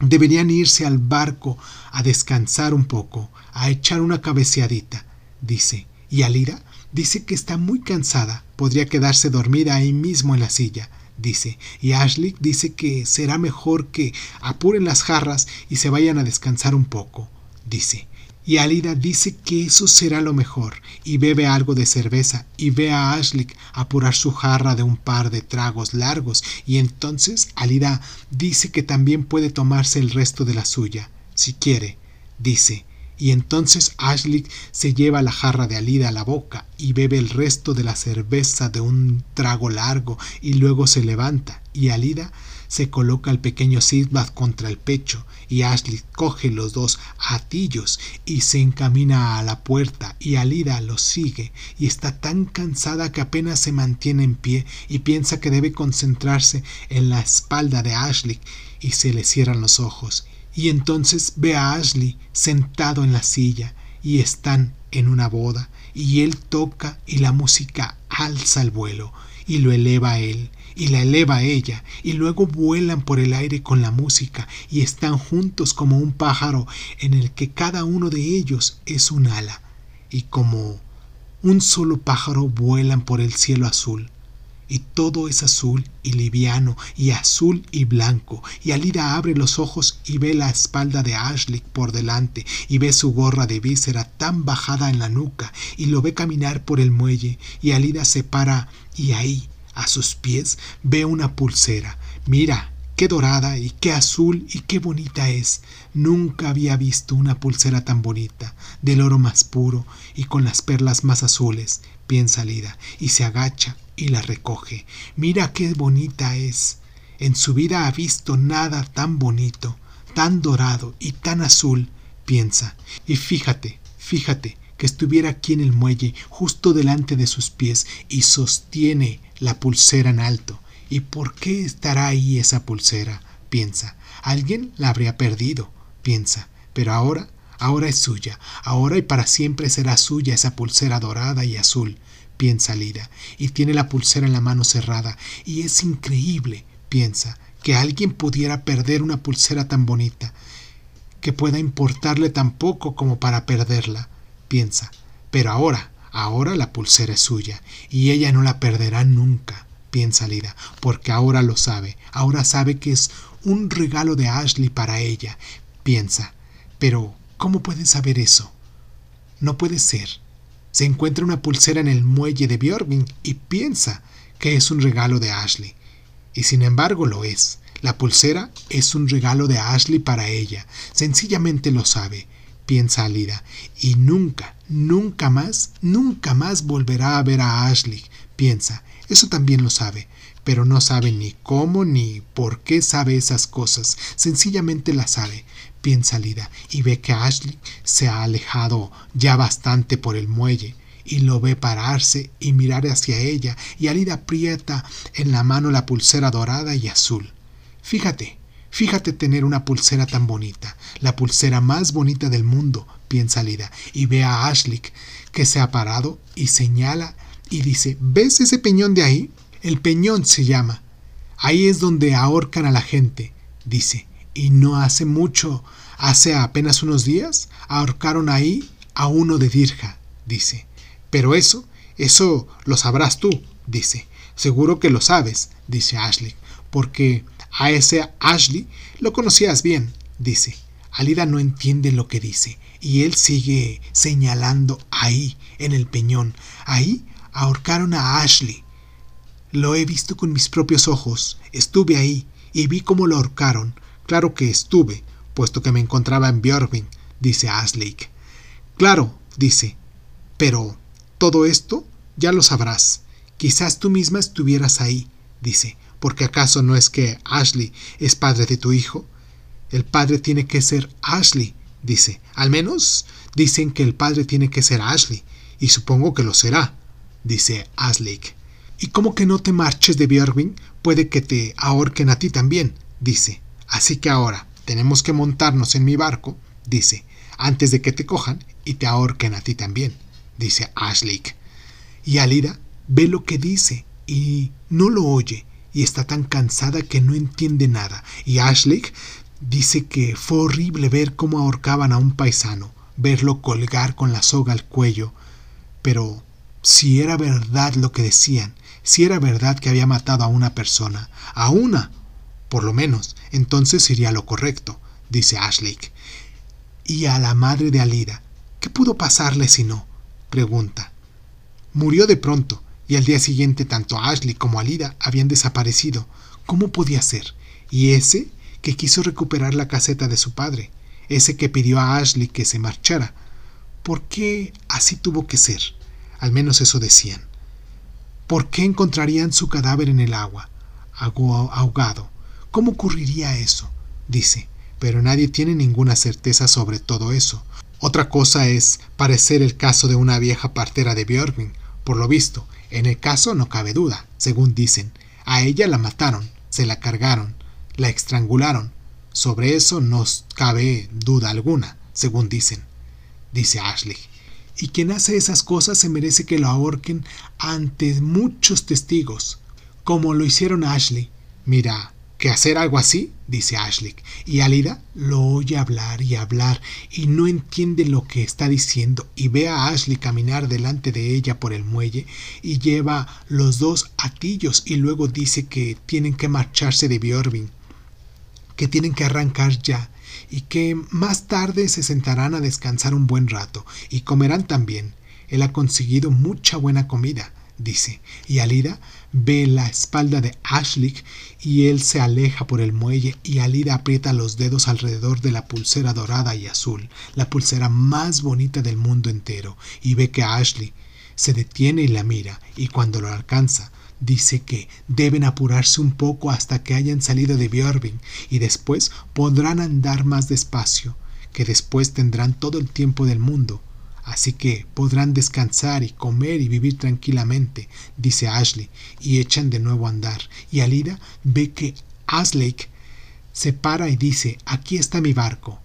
deberían irse al barco a descansar un poco, a echar una cabeceadita, dice. Y Alida dice que está muy cansada, podría quedarse dormida ahí mismo en la silla, dice. Y Ashley dice que será mejor que apuren las jarras y se vayan a descansar un poco, dice. Y Alida dice que eso será lo mejor, y bebe algo de cerveza, y ve a Ashley apurar su jarra de un par de tragos largos, y entonces Alida dice que también puede tomarse el resto de la suya, si quiere, dice, y entonces Ashley se lleva la jarra de Alida a la boca y bebe el resto de la cerveza de un trago largo y luego se levanta. Y Alida se coloca el pequeño Sidbad contra el pecho y Ashley coge los dos atillos y se encamina a la puerta y Alida lo sigue y está tan cansada que apenas se mantiene en pie y piensa que debe concentrarse en la espalda de Ashley y se le cierran los ojos. Y entonces ve a Ashley sentado en la silla y están en una boda y él toca y la música alza el vuelo y lo eleva a él y la eleva a ella, y luego vuelan por el aire con la música, y están juntos como un pájaro en el que cada uno de ellos es un ala, y como un solo pájaro vuelan por el cielo azul, y todo es azul y liviano y azul y blanco, y Alida abre los ojos y ve la espalda de Ashley por delante, y ve su gorra de víscera tan bajada en la nuca, y lo ve caminar por el muelle, y Alida se para, y ahí, a sus pies ve una pulsera. Mira, qué dorada y qué azul y qué bonita es. Nunca había visto una pulsera tan bonita, del oro más puro y con las perlas más azules, piensa Lida, y se agacha y la recoge. Mira qué bonita es. En su vida ha visto nada tan bonito, tan dorado y tan azul, piensa. Y fíjate, fíjate, que estuviera aquí en el muelle, justo delante de sus pies, y sostiene la pulsera en alto. ¿Y por qué estará ahí esa pulsera? piensa. Alguien la habría perdido, piensa. Pero ahora, ahora es suya, ahora y para siempre será suya esa pulsera dorada y azul, piensa Lida, y tiene la pulsera en la mano cerrada, y es increíble, piensa, que alguien pudiera perder una pulsera tan bonita, que pueda importarle tan poco como para perderla piensa, pero ahora, ahora la pulsera es suya, y ella no la perderá nunca, piensa Lida, porque ahora lo sabe, ahora sabe que es un regalo de Ashley para ella, piensa, pero ¿cómo puede saber eso? No puede ser. Se encuentra una pulsera en el muelle de Björving y piensa que es un regalo de Ashley. Y sin embargo lo es. La pulsera es un regalo de Ashley para ella. Sencillamente lo sabe piensa Alida, y nunca, nunca más, nunca más volverá a ver a Ashley, piensa. Eso también lo sabe, pero no sabe ni cómo ni por qué sabe esas cosas, sencillamente las sabe, piensa Alida, y ve que Ashley se ha alejado ya bastante por el muelle, y lo ve pararse y mirar hacia ella, y Alida aprieta en la mano la pulsera dorada y azul. Fíjate, Fíjate tener una pulsera tan bonita, la pulsera más bonita del mundo, piensa Lida, y ve a Ashley que se ha parado y señala y dice, ¿ves ese peñón de ahí? El peñón se llama. Ahí es donde ahorcan a la gente, dice. Y no hace mucho, hace apenas unos días, ahorcaron ahí a uno de Dirja, dice. Pero eso, eso lo sabrás tú, dice. Seguro que lo sabes, dice Ashley, porque a ese Ashley lo conocías bien, dice. Alida no entiende lo que dice y él sigue señalando ahí, en el peñón. Ahí ahorcaron a Ashley. Lo he visto con mis propios ojos. Estuve ahí y vi cómo lo ahorcaron. Claro que estuve, puesto que me encontraba en Björvin, dice Ashley. Claro, dice. Pero todo esto ya lo sabrás. Quizás tú misma estuvieras ahí, dice porque acaso no es que Ashley es padre de tu hijo? El padre tiene que ser Ashley, dice. Al menos dicen que el padre tiene que ser Ashley, y supongo que lo será, dice Aslik. ¿Y cómo que no te marches de Björvin? Puede que te ahorquen a ti también, dice. Así que ahora tenemos que montarnos en mi barco, dice, antes de que te cojan y te ahorquen a ti también, dice Ashlik. Y Alida ve lo que dice y no lo oye y está tan cansada que no entiende nada. Y Ashlik dice que fue horrible ver cómo ahorcaban a un paisano, verlo colgar con la soga al cuello. Pero si era verdad lo que decían, si era verdad que había matado a una persona, a una, por lo menos, entonces sería lo correcto, dice Ashlik. Y a la madre de Alida, ¿qué pudo pasarle si no? pregunta. Murió de pronto, y al día siguiente tanto Ashley como Alida habían desaparecido. ¿Cómo podía ser? Y ese que quiso recuperar la caseta de su padre, ese que pidió a Ashley que se marchara. ¿Por qué así tuvo que ser? Al menos eso decían. ¿Por qué encontrarían su cadáver en el agua, ahogado? ¿Cómo ocurriría eso? dice, pero nadie tiene ninguna certeza sobre todo eso. Otra cosa es parecer el caso de una vieja partera de Björvin. Por lo visto, en el caso no cabe duda, según dicen. A ella la mataron, se la cargaron, la estrangularon. Sobre eso no cabe duda alguna, según dicen, dice Ashley. Y quien hace esas cosas se merece que lo ahorquen ante muchos testigos, como lo hicieron Ashley. Mira, que hacer algo así, dice Ashley, y Alida lo oye hablar y hablar y no entiende lo que está diciendo y ve a Ashley caminar delante de ella por el muelle y lleva los dos atillos y luego dice que tienen que marcharse de Björvin, que tienen que arrancar ya y que más tarde se sentarán a descansar un buen rato y comerán también. Él ha conseguido mucha buena comida dice, y Alida ve la espalda de Ashley y él se aleja por el muelle y Alida aprieta los dedos alrededor de la pulsera dorada y azul, la pulsera más bonita del mundo entero, y ve que Ashley se detiene y la mira, y cuando lo alcanza, dice que deben apurarse un poco hasta que hayan salido de Björvin y después podrán andar más despacio, que después tendrán todo el tiempo del mundo Así que podrán descansar y comer y vivir tranquilamente, dice Ashley, y echan de nuevo a andar. Y Alida ve que Aslake se para y dice, aquí está mi barco.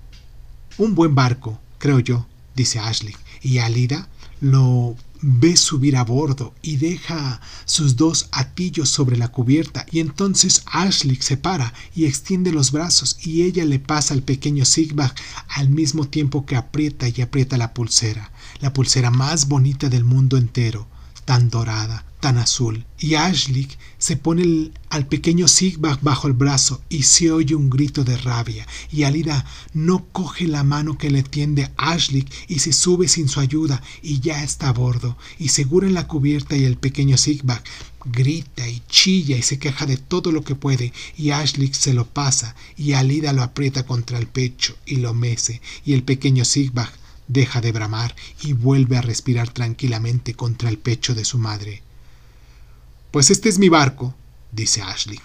Un buen barco, creo yo, dice Ashley. Y Alida lo ve subir a bordo y deja sus dos atillos sobre la cubierta y entonces Ashley se para y extiende los brazos y ella le pasa el pequeño Sigbag al mismo tiempo que aprieta y aprieta la pulsera, la pulsera más bonita del mundo entero, tan dorada, tan azul. Y Ashley se pone al pequeño Sigbag bajo el brazo y se oye un grito de rabia. Y Alida no coge la mano que le tiende Ashley y se sube sin su ayuda y ya está a bordo. Y segura en la cubierta y el pequeño Sigbag grita y chilla y se queja de todo lo que puede y Ashley se lo pasa y Alida lo aprieta contra el pecho y lo mece y el pequeño Sigbag deja de bramar y vuelve a respirar tranquilamente contra el pecho de su madre. Pues este es mi barco, dice Ashley.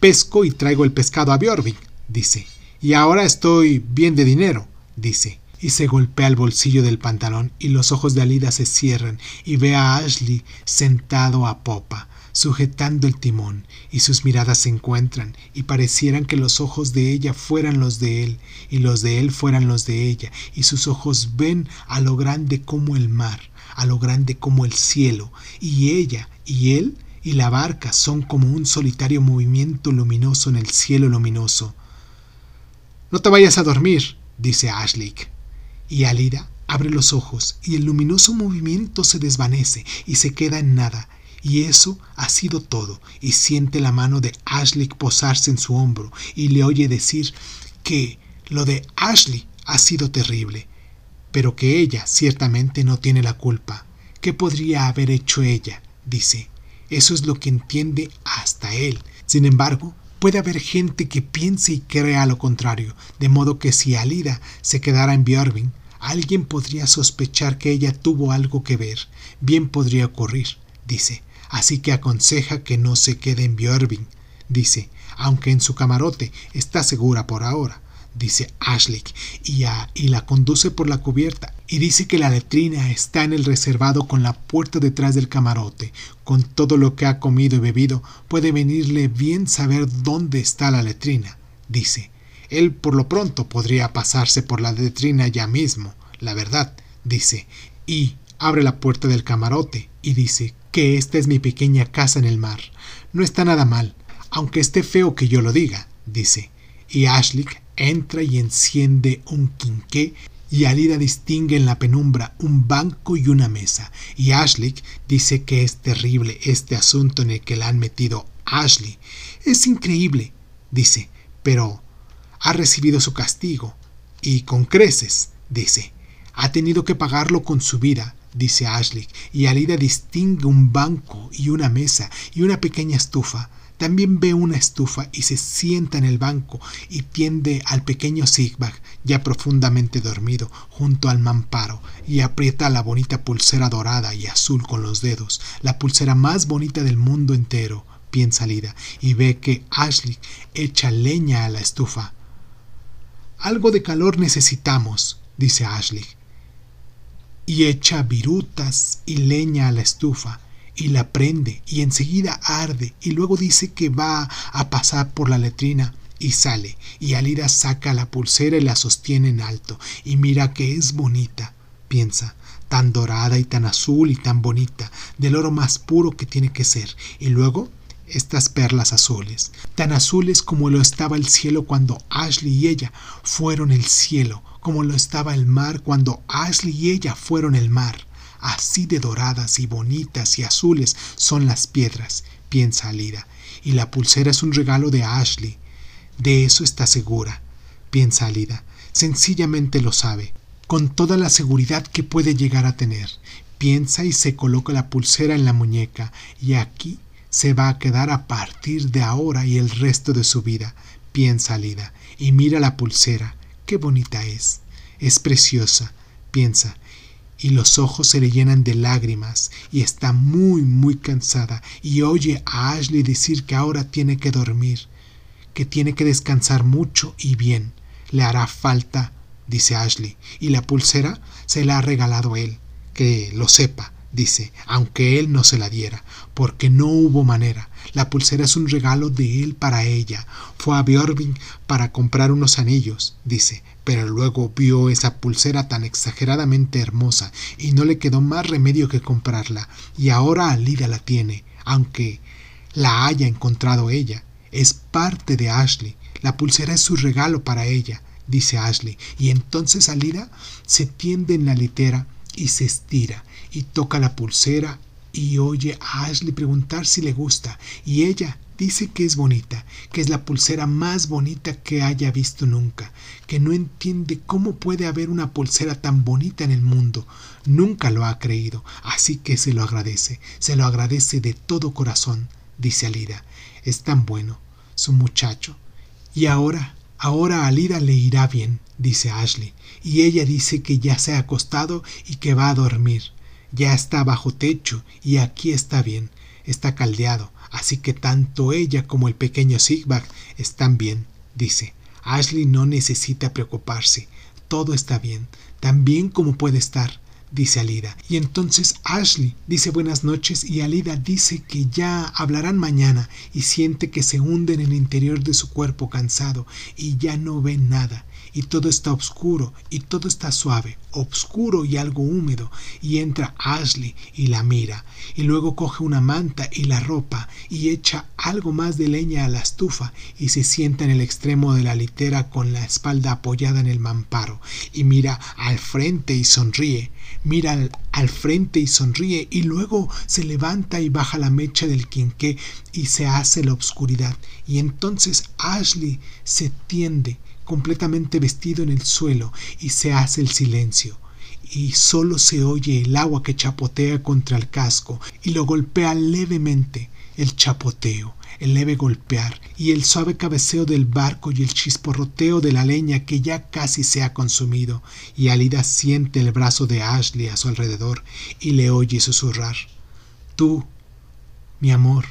Pesco y traigo el pescado a Björvik, dice. Y ahora estoy bien de dinero, dice. Y se golpea el bolsillo del pantalón y los ojos de Alida se cierran y ve a Ashley sentado a popa, sujetando el timón, y sus miradas se encuentran, y parecieran que los ojos de ella fueran los de él, y los de él fueran los de ella, y sus ojos ven a lo grande como el mar, a lo grande como el cielo, y ella y él y la barca son como un solitario movimiento luminoso en el cielo luminoso. No te vayas a dormir, dice Ashley. Y Alida abre los ojos y el luminoso movimiento se desvanece y se queda en nada, y eso ha sido todo, y siente la mano de Ashley posarse en su hombro, y le oye decir que lo de Ashley ha sido terrible, pero que ella ciertamente no tiene la culpa. ¿Qué podría haber hecho ella? dice. Eso es lo que entiende hasta él. Sin embargo, puede haber gente que piense y crea lo contrario, de modo que si Alida se quedara en Björvin, alguien podría sospechar que ella tuvo algo que ver. Bien podría ocurrir, dice así que aconseja que no se quede en Björvin, dice, aunque en su camarote está segura por ahora. dice Ashley, y, y la conduce por la cubierta. Y dice que la letrina está en el reservado con la puerta detrás del camarote. Con todo lo que ha comido y bebido, puede venirle bien saber dónde está la letrina, dice. Él por lo pronto podría pasarse por la letrina ya mismo, la verdad, dice, y abre la puerta del camarote y dice que esta es mi pequeña casa en el mar. No está nada mal, aunque esté feo que yo lo diga, dice. Y Ashley entra y enciende un quinqué y Alida distingue en la penumbra un banco y una mesa. Y Ashley dice que es terrible este asunto en el que la han metido Ashley. Es increíble, dice, pero ha recibido su castigo. Y con creces, dice. Ha tenido que pagarlo con su vida, dice Ashley, y Alida distingue un banco y una mesa y una pequeña estufa. También ve una estufa y se sienta en el banco y tiende al pequeño Sigbag, ya profundamente dormido, junto al mamparo, y aprieta la bonita pulsera dorada y azul con los dedos, la pulsera más bonita del mundo entero, piensa Lida, y ve que Ashley echa leña a la estufa. Algo de calor necesitamos, dice Ashley, y echa virutas y leña a la estufa y la prende y enseguida arde y luego dice que va a pasar por la letrina y sale y Alida saca la pulsera y la sostiene en alto y mira que es bonita, piensa, tan dorada y tan azul y tan bonita, del oro más puro que tiene que ser, y luego estas perlas azules, tan azules como lo estaba el cielo cuando Ashley y ella fueron el cielo, como lo estaba el mar cuando Ashley y ella fueron el mar. Así de doradas y bonitas y azules son las piedras, piensa Alida, y la pulsera es un regalo de Ashley. De eso está segura, piensa Alida. Sencillamente lo sabe, con toda la seguridad que puede llegar a tener. Piensa y se coloca la pulsera en la muñeca, y aquí se va a quedar a partir de ahora y el resto de su vida, piensa Alida, y mira la pulsera. Qué bonita es. Es preciosa, piensa, y los ojos se le llenan de lágrimas y está muy muy cansada y oye a Ashley decir que ahora tiene que dormir, que tiene que descansar mucho y bien. Le hará falta, dice Ashley, y la pulsera se la ha regalado él, que lo sepa, dice, aunque él no se la diera, porque no hubo manera. La pulsera es un regalo de él para ella. Fue a Björving para comprar unos anillos, dice, pero luego vio esa pulsera tan exageradamente hermosa y no le quedó más remedio que comprarla, y ahora Alida la tiene, aunque la haya encontrado ella. Es parte de Ashley. La pulsera es su regalo para ella, dice Ashley, y entonces Alida se tiende en la litera y se estira y toca la pulsera y oye a Ashley preguntar si le gusta, y ella dice que es bonita, que es la pulsera más bonita que haya visto nunca, que no entiende cómo puede haber una pulsera tan bonita en el mundo. Nunca lo ha creído, así que se lo agradece, se lo agradece de todo corazón, dice Alida. Es tan bueno, su muchacho. Y ahora, ahora a Alida le irá bien, dice Ashley, y ella dice que ya se ha acostado y que va a dormir. Ya está bajo techo y aquí está bien, está caldeado, así que tanto ella como el pequeño Sigbag están bien, dice. Ashley no necesita preocuparse, todo está bien, tan bien como puede estar, dice Alida. Y entonces Ashley dice buenas noches y Alida dice que ya hablarán mañana y siente que se hunde en el interior de su cuerpo cansado y ya no ve nada y todo está oscuro y todo está suave, oscuro y algo húmedo, y entra Ashley y la mira, y luego coge una manta y la ropa y echa algo más de leña a la estufa y se sienta en el extremo de la litera con la espalda apoyada en el mamparo y mira al frente y sonríe, mira al, frente y sonríe y luego se levanta y baja la mecha del quinqué y se hace la oscuridad y entonces Ashley se tiende completamente vestido en el suelo y se hace el silencio. Y solo se oye el agua que chapotea contra el casco y lo golpea levemente el chapoteo, el leve golpear y el suave cabeceo del barco y el chisporroteo de la leña que ya casi se ha consumido. Y Alida siente el brazo de Ashley a su alrededor y le oye susurrar. Tú, mi amor,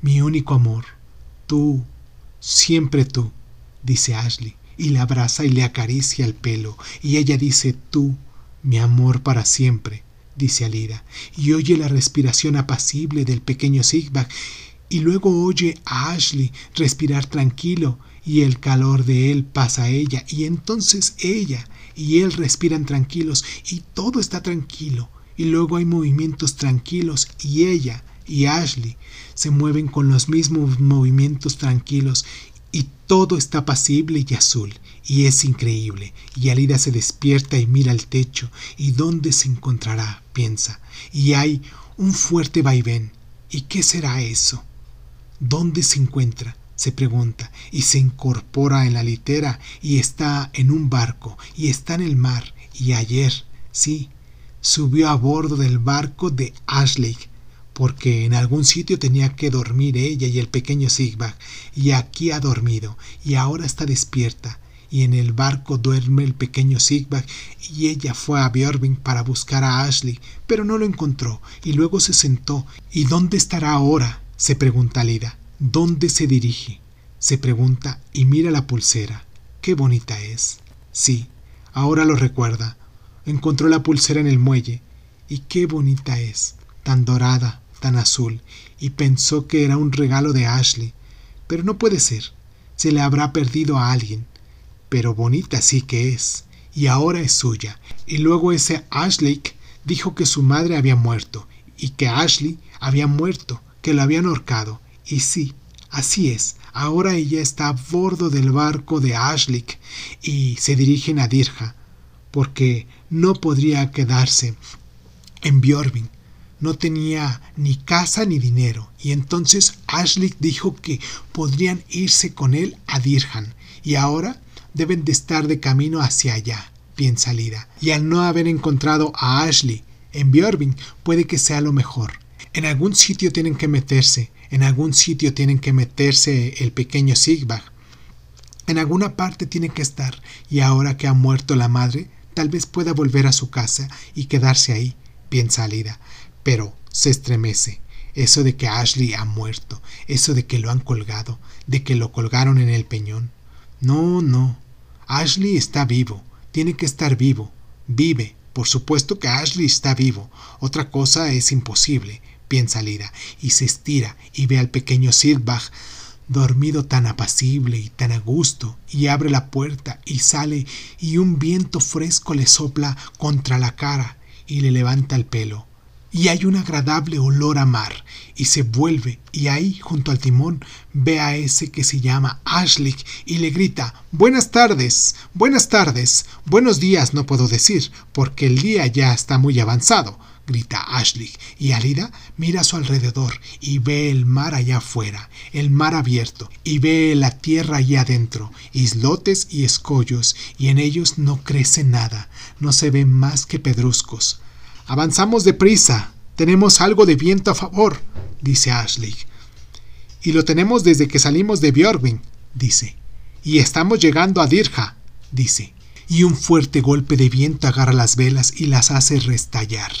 mi único amor, tú, siempre tú dice Ashley, y le abraza y le acaricia el pelo, y ella dice tú, mi amor para siempre, dice Alida, y oye la respiración apacible del pequeño Sigbag, y luego oye a Ashley respirar tranquilo, y el calor de él pasa a ella, y entonces ella y él respiran tranquilos, y todo está tranquilo, y luego hay movimientos tranquilos, y ella y Ashley se mueven con los mismos movimientos tranquilos, todo está apacible y azul, y es increíble, y Alida se despierta y mira al techo, y dónde se encontrará, piensa, y hay un fuerte vaivén. ¿Y qué será eso? ¿Dónde se encuentra? se pregunta, y se incorpora en la litera, y está en un barco, y está en el mar, y ayer, sí, subió a bordo del barco de Ashley, porque en algún sitio tenía que dormir ella y el pequeño Sigbag, y aquí ha dormido, y ahora está despierta, y en el barco duerme el pequeño Sigbag, y ella fue a Björving para buscar a Ashley, pero no lo encontró, y luego se sentó. ¿Y dónde estará ahora? se pregunta Lida. ¿Dónde se dirige? se pregunta y mira la pulsera. Qué bonita es. Sí, ahora lo recuerda. Encontró la pulsera en el muelle. Y qué bonita es, tan dorada, tan azul, y pensó que era un regalo de Ashley. Pero no puede ser. Se le habrá perdido a alguien. Pero bonita sí que es. Y ahora es suya. Y luego ese Ashley dijo que su madre había muerto, y que Ashley había muerto, que lo habían ahorcado. Y sí, así es. Ahora ella está a bordo del barco de Ashlik y se dirigen a Dirja, porque no podría quedarse en Björving. No tenía ni casa ni dinero, y entonces Ashlik dijo que podrían irse con él a Dirhan, y ahora deben de estar de camino hacia allá, piensa Lida. Y al no haber encontrado a Ashley en Björving, puede que sea lo mejor. En algún sitio tienen que meterse, en algún sitio tienen que meterse el pequeño Sigbag. En alguna parte tiene que estar, y ahora que ha muerto la madre, tal vez pueda volver a su casa y quedarse ahí, piensa Alida. Pero se estremece. Eso de que Ashley ha muerto, eso de que lo han colgado, de que lo colgaron en el peñón. No, no. Ashley está vivo, tiene que estar vivo. Vive. Por supuesto que Ashley está vivo. Otra cosa es imposible piensa Lida, y se estira y ve al pequeño Silbach dormido tan apacible y tan a gusto, y abre la puerta y sale y un viento fresco le sopla contra la cara y le levanta el pelo. Y hay un agradable olor a mar, y se vuelve, y ahí, junto al timón, ve a ese que se llama Ashley y le grita Buenas tardes, buenas tardes, buenos días no puedo decir, porque el día ya está muy avanzado grita Ashley, y Alida mira a su alrededor y ve el mar allá afuera, el mar abierto, y ve la tierra allá adentro, islotes y escollos, y en ellos no crece nada, no se ven más que pedruscos. Avanzamos deprisa, tenemos algo de viento a favor, dice Ashley. Y lo tenemos desde que salimos de Björving, dice. Y estamos llegando a Dirja, dice. Y un fuerte golpe de viento agarra las velas y las hace restallar.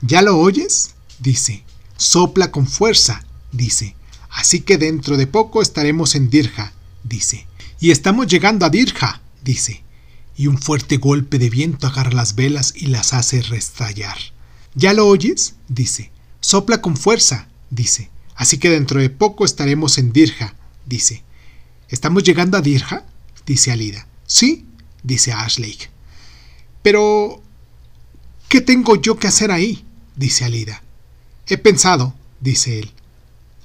¿Ya lo oyes? dice. Sopla con fuerza, dice. Así que dentro de poco estaremos en Dirja, dice. Y estamos llegando a Dirja, dice. Y un fuerte golpe de viento agarra las velas y las hace restallar. ¿Ya lo oyes? dice. Sopla con fuerza, dice. Así que dentro de poco estaremos en Dirja, dice. ¿Estamos llegando a Dirja? dice Alida. Sí, dice Ashley. Pero... ¿Qué tengo yo que hacer ahí? dice Alida. He pensado, dice él.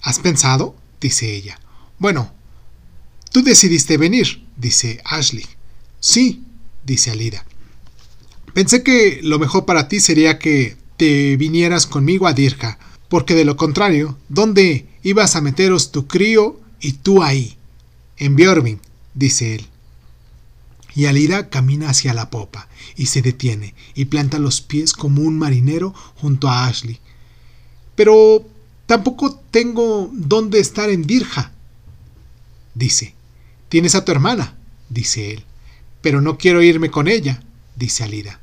¿Has pensado? dice ella. Bueno, tú decidiste venir, dice Ashley. Sí, dice Alida. Pensé que lo mejor para ti sería que te vinieras conmigo a Dirja, porque de lo contrario, ¿dónde ibas a meteros tu crío y tú ahí? En Björving, dice él y Alida camina hacia la popa y se detiene y planta los pies como un marinero junto a Ashley. Pero tampoco tengo dónde estar en Dirja, dice. Tienes a tu hermana, dice él. Pero no quiero irme con ella, dice Alida.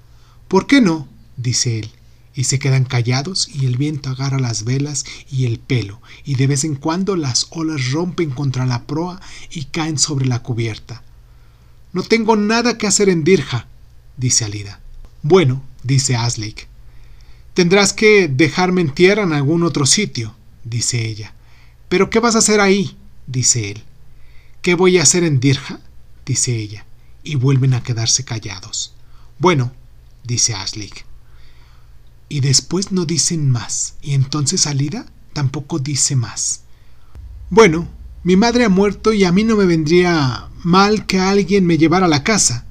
¿Por qué no? dice él. Y se quedan callados y el viento agarra las velas y el pelo, y de vez en cuando las olas rompen contra la proa y caen sobre la cubierta. No tengo nada que hacer en Dirja, dice Alida. Bueno, dice Aslik. Tendrás que dejarme en tierra en algún otro sitio, dice ella. ¿Pero qué vas a hacer ahí? dice él. ¿Qué voy a hacer en Dirja? dice ella, y vuelven a quedarse callados. Bueno, dice Aslik. Y después no dicen más, y entonces Alida tampoco dice más. Bueno, mi madre ha muerto y a mí no me vendría mal que alguien me llevara a la casa,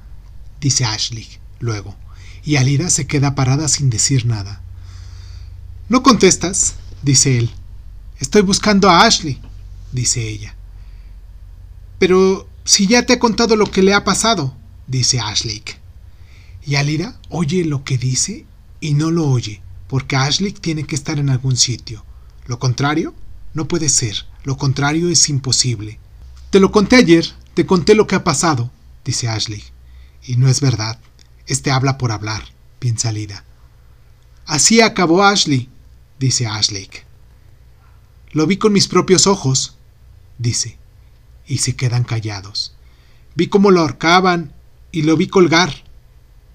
dice Ashley luego, y Alida se queda parada sin decir nada. No contestas, dice él. Estoy buscando a Ashley, dice ella. Pero si ya te he contado lo que le ha pasado, dice Ashley. Y Alida oye lo que dice y no lo oye, porque Ashley tiene que estar en algún sitio. Lo contrario, no puede ser. Lo contrario es imposible. Te lo conté ayer, te conté lo que ha pasado, dice Ashley. Y no es verdad. Este habla por hablar, piensa Lida. Así acabó Ashley, dice Ashley. Lo vi con mis propios ojos, dice, y se quedan callados. Vi cómo lo ahorcaban y lo vi colgar,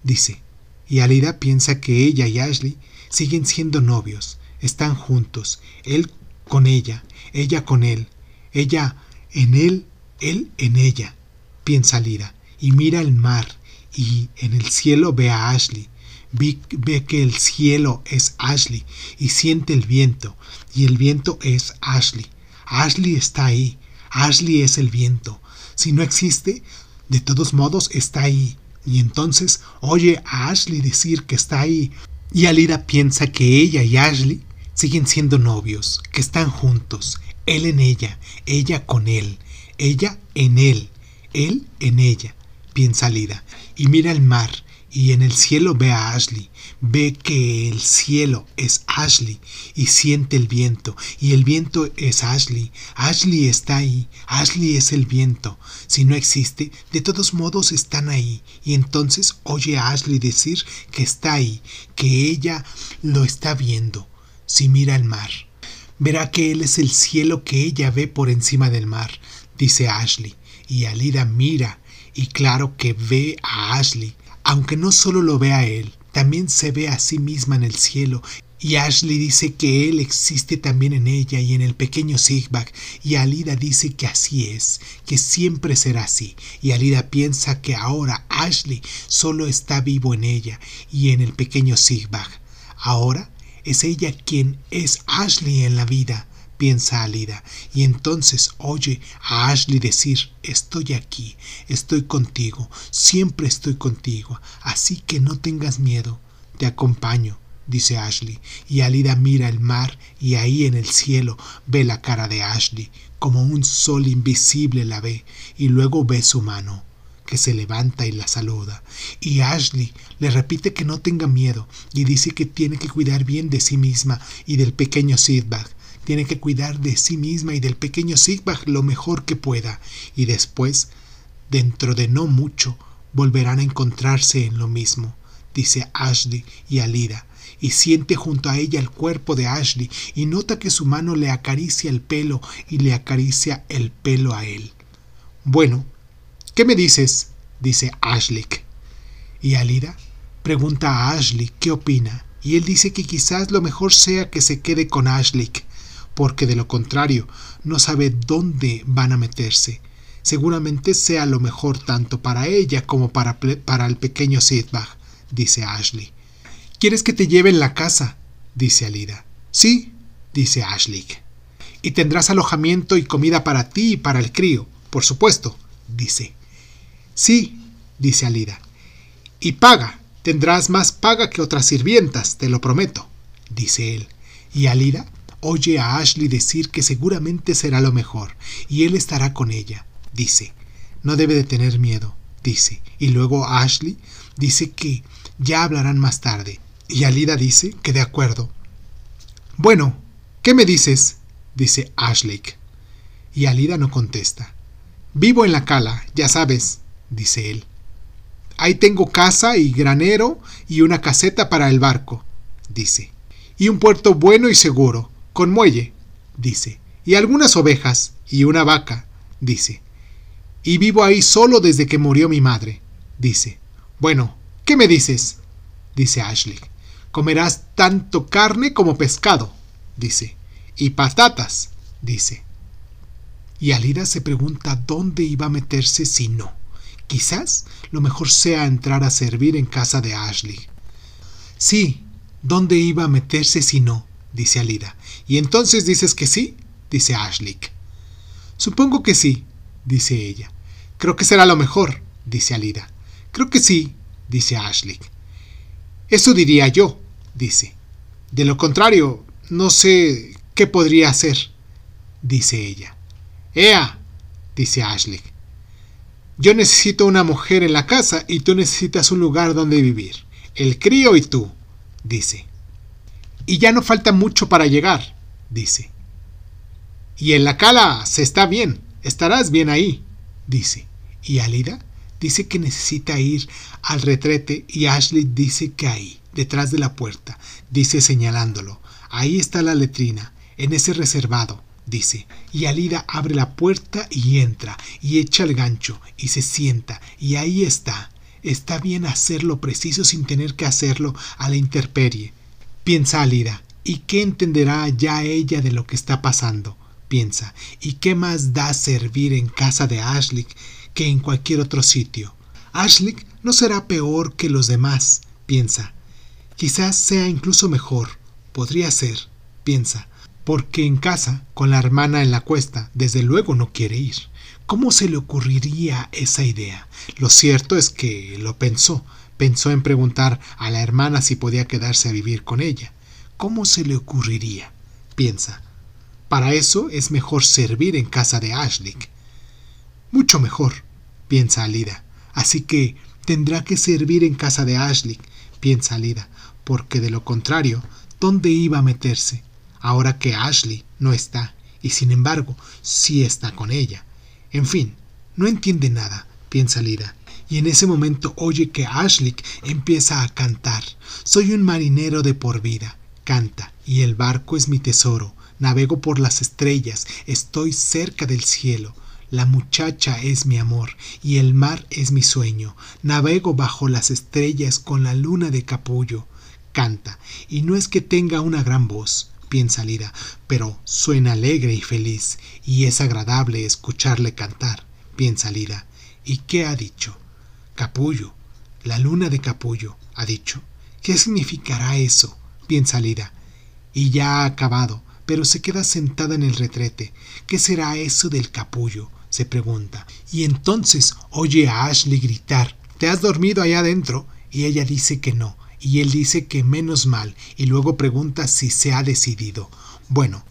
dice, y Alida piensa que ella y Ashley siguen siendo novios, están juntos, él con ella, ella con él, ella en él, él en ella, piensa Lida, y mira el mar, y en el cielo ve a Ashley, ve que el cielo es Ashley, y siente el viento, y el viento es Ashley. Ashley está ahí, Ashley es el viento. Si no existe, de todos modos está ahí. Y entonces oye a Ashley decir que está ahí. Y Alida piensa que ella y Ashley siguen siendo novios, que están juntos, él en ella, ella con él, ella en él, él en ella, piensa Lida, y mira el mar, y en el cielo ve a Ashley, ve que el cielo es Ashley, y siente el viento, y el viento es Ashley, Ashley está ahí, Ashley es el viento, si no existe, de todos modos están ahí, y entonces oye a Ashley decir que está ahí, que ella lo está viendo, si mira el mar. Verá que él es el cielo que ella ve por encima del mar, dice Ashley, y Alida mira, y claro que ve a Ashley, aunque no solo lo ve a él, también se ve a sí misma en el cielo, y Ashley dice que él existe también en ella y en el pequeño Sigbag, y Alida dice que así es, que siempre será así, y Alida piensa que ahora Ashley solo está vivo en ella y en el pequeño Sigbag. Ahora es ella quien es Ashley en la vida, piensa Alida, y entonces oye a Ashley decir, estoy aquí, estoy contigo, siempre estoy contigo, así que no tengas miedo, te acompaño, dice Ashley, y Alida mira el mar y ahí en el cielo ve la cara de Ashley, como un sol invisible la ve, y luego ve su mano que se levanta y la saluda. Y Ashley le repite que no tenga miedo y dice que tiene que cuidar bien de sí misma y del pequeño Sidbag. Tiene que cuidar de sí misma y del pequeño Sidbag lo mejor que pueda. Y después, dentro de no mucho, volverán a encontrarse en lo mismo, dice Ashley y Alida y siente junto a ella el cuerpo de Ashley y nota que su mano le acaricia el pelo y le acaricia el pelo a él. Bueno, ¿Qué me dices? dice Ashley. Y Alida pregunta a Ashley qué opina, y él dice que quizás lo mejor sea que se quede con Ashley, porque de lo contrario no sabe dónde van a meterse. Seguramente sea lo mejor tanto para ella como para, para el pequeño Sidbach, dice Ashley. ¿Quieres que te lleve en la casa? dice Alida. Sí, dice Ashley. Y tendrás alojamiento y comida para ti y para el crío, por supuesto, dice. Sí, dice Alida. Y paga, tendrás más paga que otras sirvientas, te lo prometo, dice él. Y Alida oye a Ashley decir que seguramente será lo mejor, y él estará con ella, dice. No debe de tener miedo, dice. Y luego Ashley dice que ya hablarán más tarde, y Alida dice que de acuerdo. Bueno, ¿qué me dices? dice Ashley. Y Alida no contesta. Vivo en la cala, ya sabes, dice él. Ahí tengo casa y granero y una caseta para el barco, dice. Y un puerto bueno y seguro, con muelle, dice. Y algunas ovejas y una vaca, dice. y vivo ahí solo desde que murió mi madre, dice. Bueno, ¿qué me dices? dice Ashley. Comerás tanto carne como pescado, dice. Y patatas, dice. Y Alida se pregunta dónde iba a meterse si no. Quizás lo mejor sea entrar a servir en casa de Ashley. Sí, ¿dónde iba a meterse si no? dice Alida. ¿Y entonces dices que sí? dice Ashley. Supongo que sí, dice ella. Creo que será lo mejor, dice Alida. Creo que sí, dice Ashley. Eso diría yo, dice. De lo contrario, no sé qué podría hacer, dice ella. Ea, dice Ashley. Yo necesito una mujer en la casa y tú necesitas un lugar donde vivir. El crío y tú, dice. Y ya no falta mucho para llegar, dice. Y en la cala se está bien, estarás bien ahí, dice. Y Alida dice que necesita ir al retrete y Ashley dice que ahí, detrás de la puerta, dice señalándolo. Ahí está la letrina, en ese reservado, dice. Y Alida abre la puerta y entra, y echa el gancho, y se sienta, y ahí está. Está bien hacer lo preciso sin tener que hacerlo a la intemperie piensa Alida. ¿Y qué entenderá ya ella de lo que está pasando? piensa. ¿Y qué más da servir en casa de Ashley que en cualquier otro sitio? Ashley no será peor que los demás, piensa. Quizás sea incluso mejor. Podría ser, piensa, porque en casa, con la hermana en la cuesta, desde luego no quiere ir. ¿Cómo se le ocurriría esa idea? Lo cierto es que lo pensó, Pensó en preguntar a la hermana si podía quedarse a vivir con ella. ¿Cómo se le ocurriría? Piensa. Para eso es mejor servir en casa de Ashley. Mucho mejor, piensa Alida. Así que tendrá que servir en casa de Ashley, piensa Alida, porque de lo contrario, ¿dónde iba a meterse? Ahora que Ashley no está, y sin embargo, sí está con ella. En fin, no entiende nada, piensa Alida, y en ese momento oye que Ashley empieza a cantar. Soy un marinero de por vida. Canta, y el barco es mi tesoro. Navego por las estrellas, estoy cerca del cielo. La muchacha es mi amor y el mar es mi sueño. Navego bajo las estrellas con la luna de capullo. Canta, y no es que tenga una gran voz, piensa Lida, pero suena alegre y feliz, y es agradable escucharle cantar, piensa Lida. ¿Y qué ha dicho? Capullo, la luna de Capullo, ha dicho. ¿Qué significará eso? piensa Lida. Y ya ha acabado, pero se queda sentada en el retrete. ¿Qué será eso del capullo? se pregunta. Y entonces oye a Ashley gritar ¿Te has dormido allá adentro? Y ella dice que no, y él dice que menos mal, y luego pregunta si se ha decidido. Bueno,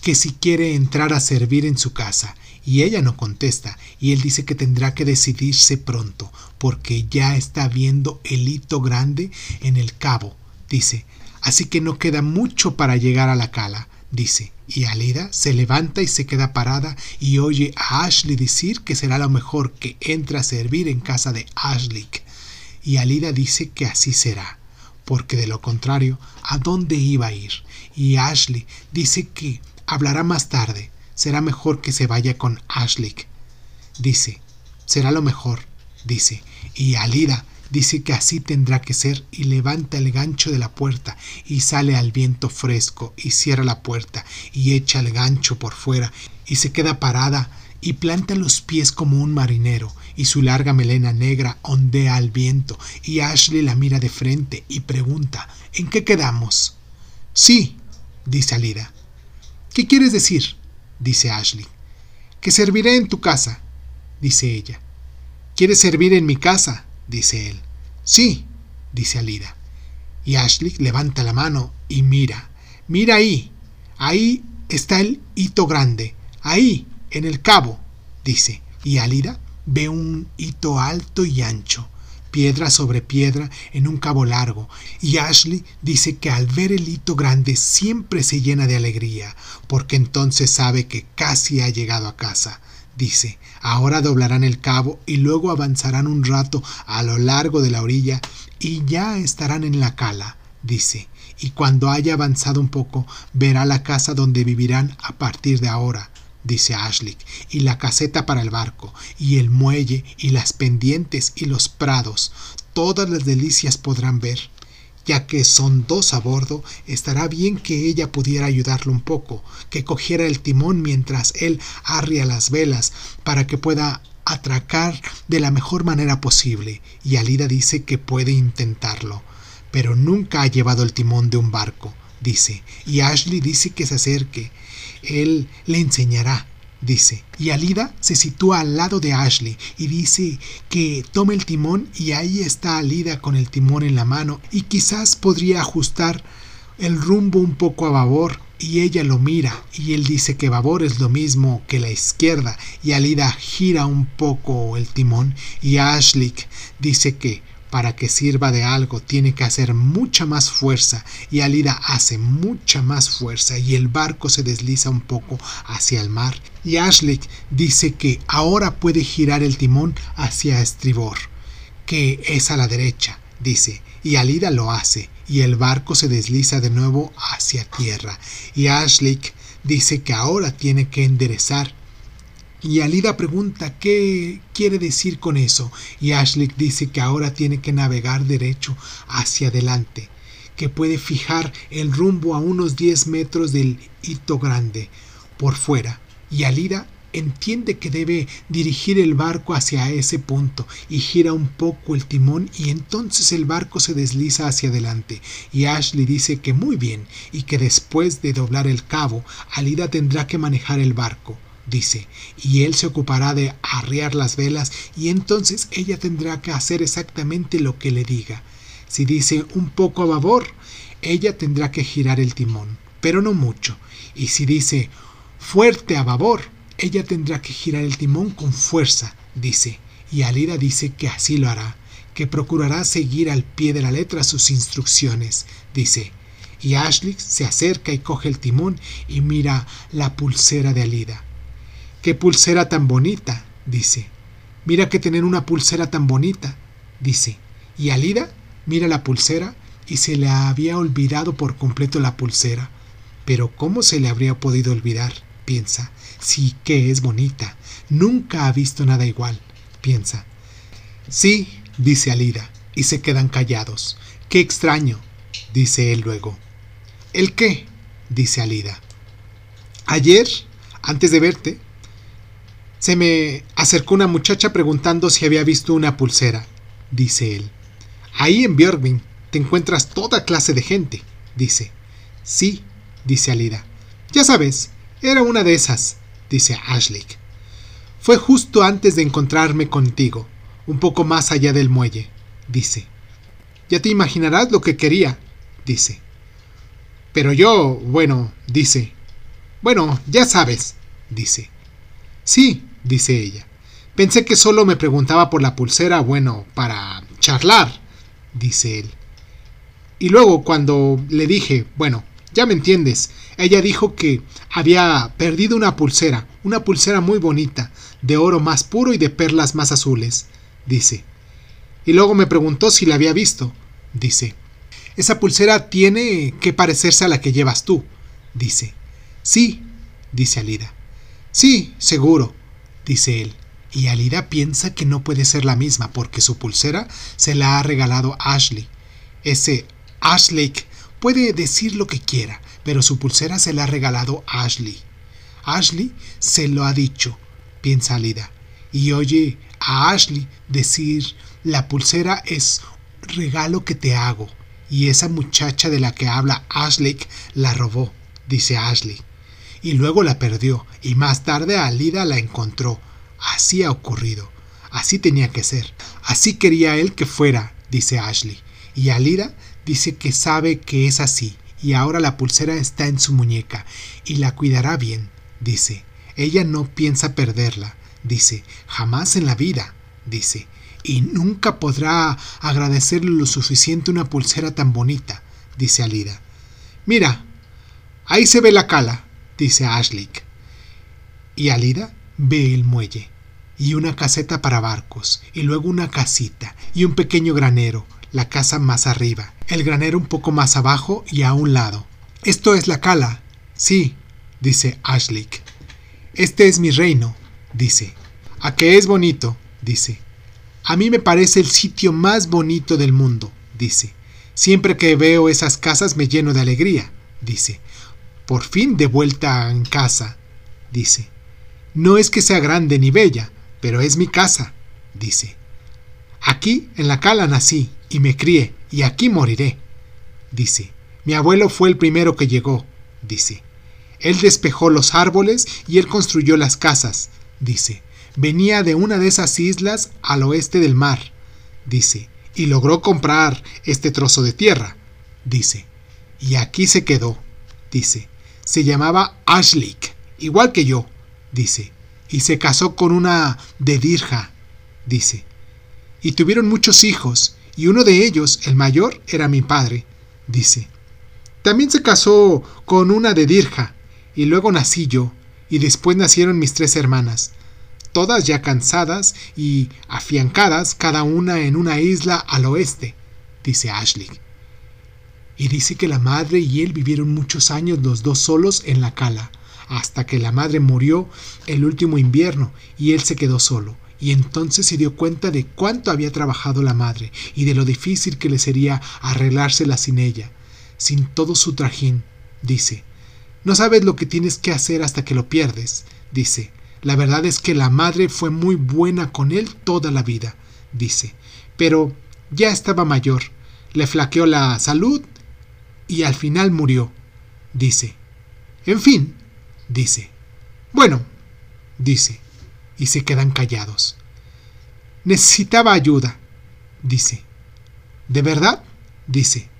que si quiere entrar a servir en su casa, y ella no contesta, y él dice que tendrá que decidirse pronto, porque ya está viendo el hito grande en el cabo, dice, así que no queda mucho para llegar a la cala, dice, y Alida se levanta y se queda parada y oye a Ashley decir que será lo mejor que entre a servir en casa de Ashley. Y Alida dice que así será, porque de lo contrario, ¿a dónde iba a ir? Y Ashley dice que hablará más tarde, será mejor que se vaya con Ashley. Dice, será lo mejor, dice, y Alida dice que así tendrá que ser y levanta el gancho de la puerta y sale al viento fresco y cierra la puerta y echa el gancho por fuera y se queda parada y planta los pies como un marinero y su larga melena negra ondea al viento y Ashley la mira de frente y pregunta ¿En qué quedamos? Sí, dice Alida. ¿Qué quieres decir? Dice Ashley. Que serviré en tu casa, dice ella. ¿Quieres servir en mi casa? dice él. Sí, dice Alida. Y Ashley levanta la mano y mira. Mira ahí. Ahí está el hito grande. Ahí, en el cabo, dice. Y Alida ve un hito alto y ancho piedra sobre piedra en un cabo largo, y Ashley dice que al ver el hito grande siempre se llena de alegría, porque entonces sabe que casi ha llegado a casa. Dice, ahora doblarán el cabo y luego avanzarán un rato a lo largo de la orilla y ya estarán en la cala, dice, y cuando haya avanzado un poco verá la casa donde vivirán a partir de ahora, dice Ashley, y la caseta para el barco, y el muelle, y las pendientes, y los prados, todas las delicias podrán ver. Ya que son dos a bordo, estará bien que ella pudiera ayudarlo un poco, que cogiera el timón mientras él arria las velas, para que pueda atracar de la mejor manera posible, y Alida dice que puede intentarlo, pero nunca ha llevado el timón de un barco, dice, y Ashley dice que se acerque, él le enseñará, dice. Y Alida se sitúa al lado de Ashley y dice que tome el timón y ahí está Alida con el timón en la mano y quizás podría ajustar el rumbo un poco a babor y ella lo mira y él dice que babor es lo mismo que la izquierda y Alida gira un poco el timón y Ashley dice que para que sirva de algo tiene que hacer mucha más fuerza y Alida hace mucha más fuerza y el barco se desliza un poco hacia el mar. Y Ashley dice que ahora puede girar el timón hacia estribor, que es a la derecha, dice, y Alida lo hace y el barco se desliza de nuevo hacia tierra. Y Ashley dice que ahora tiene que enderezar y Alida pregunta qué quiere decir con eso, y Ashley dice que ahora tiene que navegar derecho hacia adelante, que puede fijar el rumbo a unos 10 metros del hito grande por fuera, y Alida entiende que debe dirigir el barco hacia ese punto y gira un poco el timón y entonces el barco se desliza hacia adelante. Y Ashley dice que muy bien y que después de doblar el cabo Alida tendrá que manejar el barco dice, y él se ocupará de arriar las velas, y entonces ella tendrá que hacer exactamente lo que le diga. Si dice un poco a babor, ella tendrá que girar el timón, pero no mucho, y si dice fuerte a babor, ella tendrá que girar el timón con fuerza, dice, y Alida dice que así lo hará, que procurará seguir al pie de la letra sus instrucciones, dice, y Ashley se acerca y coge el timón y mira la pulsera de Alida. ¡Qué pulsera tan bonita! dice. Mira que tener una pulsera tan bonita, dice. Y Alida mira la pulsera y se le había olvidado por completo la pulsera. Pero ¿cómo se le habría podido olvidar? piensa. Sí que es bonita. Nunca ha visto nada igual, piensa. Sí, dice Alida, y se quedan callados. Qué extraño, dice él luego. ¿El qué? dice Alida. Ayer, antes de verte, se me acercó una muchacha preguntando si había visto una pulsera, dice él. Ahí en Björgvin te encuentras toda clase de gente, dice. Sí, dice Alida. Ya sabes, era una de esas, dice Ashley. Fue justo antes de encontrarme contigo, un poco más allá del muelle, dice. Ya te imaginarás lo que quería, dice. Pero yo, bueno, dice. Bueno, ya sabes, dice. Sí, dice ella. Pensé que solo me preguntaba por la pulsera, bueno, para charlar, dice él. Y luego cuando le dije, bueno, ya me entiendes, ella dijo que había perdido una pulsera, una pulsera muy bonita, de oro más puro y de perlas más azules, dice. Y luego me preguntó si la había visto, dice. Esa pulsera tiene que parecerse a la que llevas tú, dice. Sí, dice Alida. Sí, seguro, dice él, y Alida piensa que no puede ser la misma porque su pulsera se la ha regalado Ashley. Ese Ashley puede decir lo que quiera, pero su pulsera se la ha regalado Ashley. Ashley se lo ha dicho, piensa Alida, y oye a Ashley decir la pulsera es regalo que te hago, y esa muchacha de la que habla Ashley la robó, dice Ashley y luego la perdió, y más tarde Alida la encontró. Así ha ocurrido. Así tenía que ser. Así quería él que fuera, dice Ashley. Y Alida dice que sabe que es así, y ahora la pulsera está en su muñeca, y la cuidará bien, dice. Ella no piensa perderla, dice, jamás en la vida, dice, y nunca podrá agradecerle lo suficiente una pulsera tan bonita, dice Alida. Mira, ahí se ve la cala, dice Ashley. Y Alida ve el muelle, y una caseta para barcos, y luego una casita, y un pequeño granero, la casa más arriba, el granero un poco más abajo y a un lado. Esto es la cala. Sí, dice Ashley. Este es mi reino, dice. ¿A qué es bonito? dice. A mí me parece el sitio más bonito del mundo, dice. Siempre que veo esas casas me lleno de alegría, dice. Por fin de vuelta en casa, dice. No es que sea grande ni bella, pero es mi casa, dice. Aquí, en la cala, nací y me crié, y aquí moriré, dice. Mi abuelo fue el primero que llegó, dice. Él despejó los árboles y él construyó las casas, dice. Venía de una de esas islas al oeste del mar, dice, y logró comprar este trozo de tierra, dice. Y aquí se quedó, dice. Se llamaba Ashlik, igual que yo, dice. Y se casó con una de Dirja, dice. Y tuvieron muchos hijos, y uno de ellos, el mayor, era mi padre, dice. También se casó con una de Dirja, y luego nací yo, y después nacieron mis tres hermanas, todas ya cansadas y afiancadas, cada una en una isla al oeste, dice Ashley. Y dice que la madre y él vivieron muchos años los dos solos en la cala, hasta que la madre murió el último invierno y él se quedó solo. Y entonces se dio cuenta de cuánto había trabajado la madre y de lo difícil que le sería arreglársela sin ella, sin todo su trajín, dice. No sabes lo que tienes que hacer hasta que lo pierdes, dice. La verdad es que la madre fue muy buena con él toda la vida, dice. Pero ya estaba mayor, le flaqueó la salud y al final murió, dice. En fin, dice. Bueno, dice. Y se quedan callados. Necesitaba ayuda, dice. ¿De verdad? dice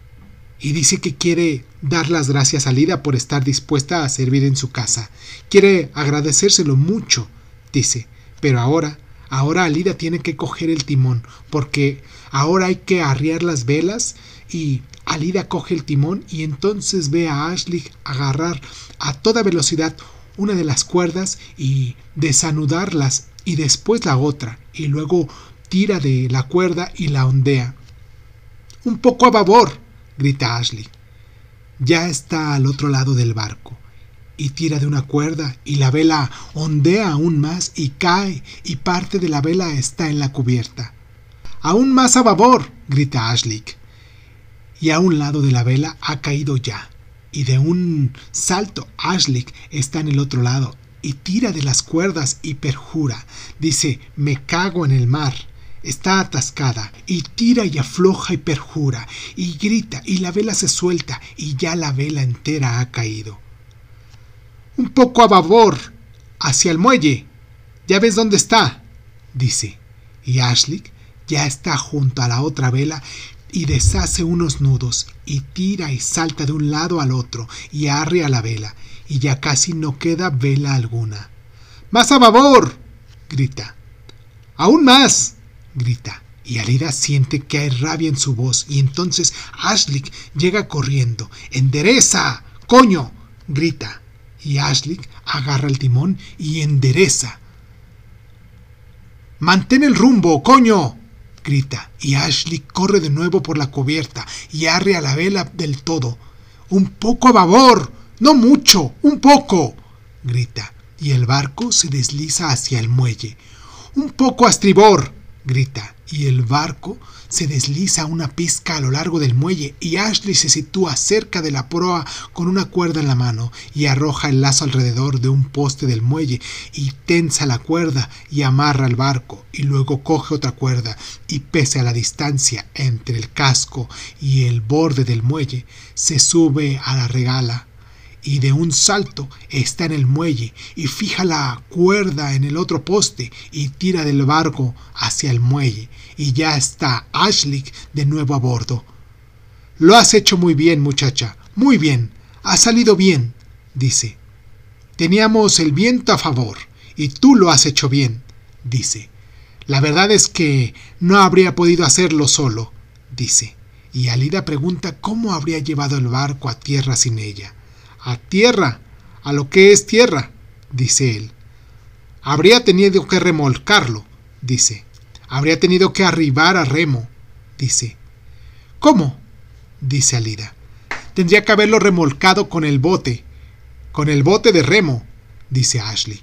y dice que quiere dar las gracias a Lida por estar dispuesta a servir en su casa. Quiere agradecérselo mucho, dice, pero ahora, ahora Alida tiene que coger el timón, porque ahora hay que arriar las velas y Alida coge el timón y entonces ve a Ashley agarrar a toda velocidad una de las cuerdas y desanudarlas y después la otra y luego tira de la cuerda y la ondea. Un poco a babor, grita Ashley. Ya está al otro lado del barco y tira de una cuerda y la vela ondea aún más y cae y parte de la vela está en la cubierta. Aún más a babor, grita Ashley. Y a un lado de la vela ha caído ya. Y de un salto Ashley está en el otro lado y tira de las cuerdas y perjura. Dice, me cago en el mar está atascada y tira y afloja y perjura y grita y la vela se suelta y ya la vela entera ha caído. Un poco a babor, hacia el muelle. Ya ves dónde está, dice. Y Ashley ya está junto a la otra vela y deshace unos nudos y tira y salta de un lado al otro y arre a la vela y ya casi no queda vela alguna. ¡Más a babor! grita. ¡Aún más! grita, y Alida siente que hay rabia en su voz, y entonces Ashley llega corriendo. ¡Endereza! ¡Coño! grita, y Ashley agarra el timón y endereza. ¡Mantén el rumbo, coño! Grita, y Ashley corre de nuevo por la cubierta y arre a la vela del todo. ¡Un poco a babor! ¡No mucho! ¡Un poco! grita, y el barco se desliza hacia el muelle. ¡Un poco a estribor! grita, y el barco se desliza una pizca a lo largo del muelle y Ashley se sitúa cerca de la proa con una cuerda en la mano y arroja el lazo alrededor de un poste del muelle y tensa la cuerda y amarra el barco y luego coge otra cuerda y pese a la distancia entre el casco y el borde del muelle se sube a la regala y de un salto está en el muelle y fija la cuerda en el otro poste y tira del barco hacia el muelle y ya está Ashley de nuevo a bordo. Lo has hecho muy bien, muchacha, muy bien, ha salido bien, dice. Teníamos el viento a favor y tú lo has hecho bien, dice. La verdad es que no habría podido hacerlo solo, dice. Y Alida pregunta cómo habría llevado el barco a tierra sin ella a tierra, a lo que es tierra, dice él. Habría tenido que remolcarlo, dice. Habría tenido que arribar a remo, dice. ¿Cómo? dice Alida. Tendría que haberlo remolcado con el bote, con el bote de remo, dice Ashley.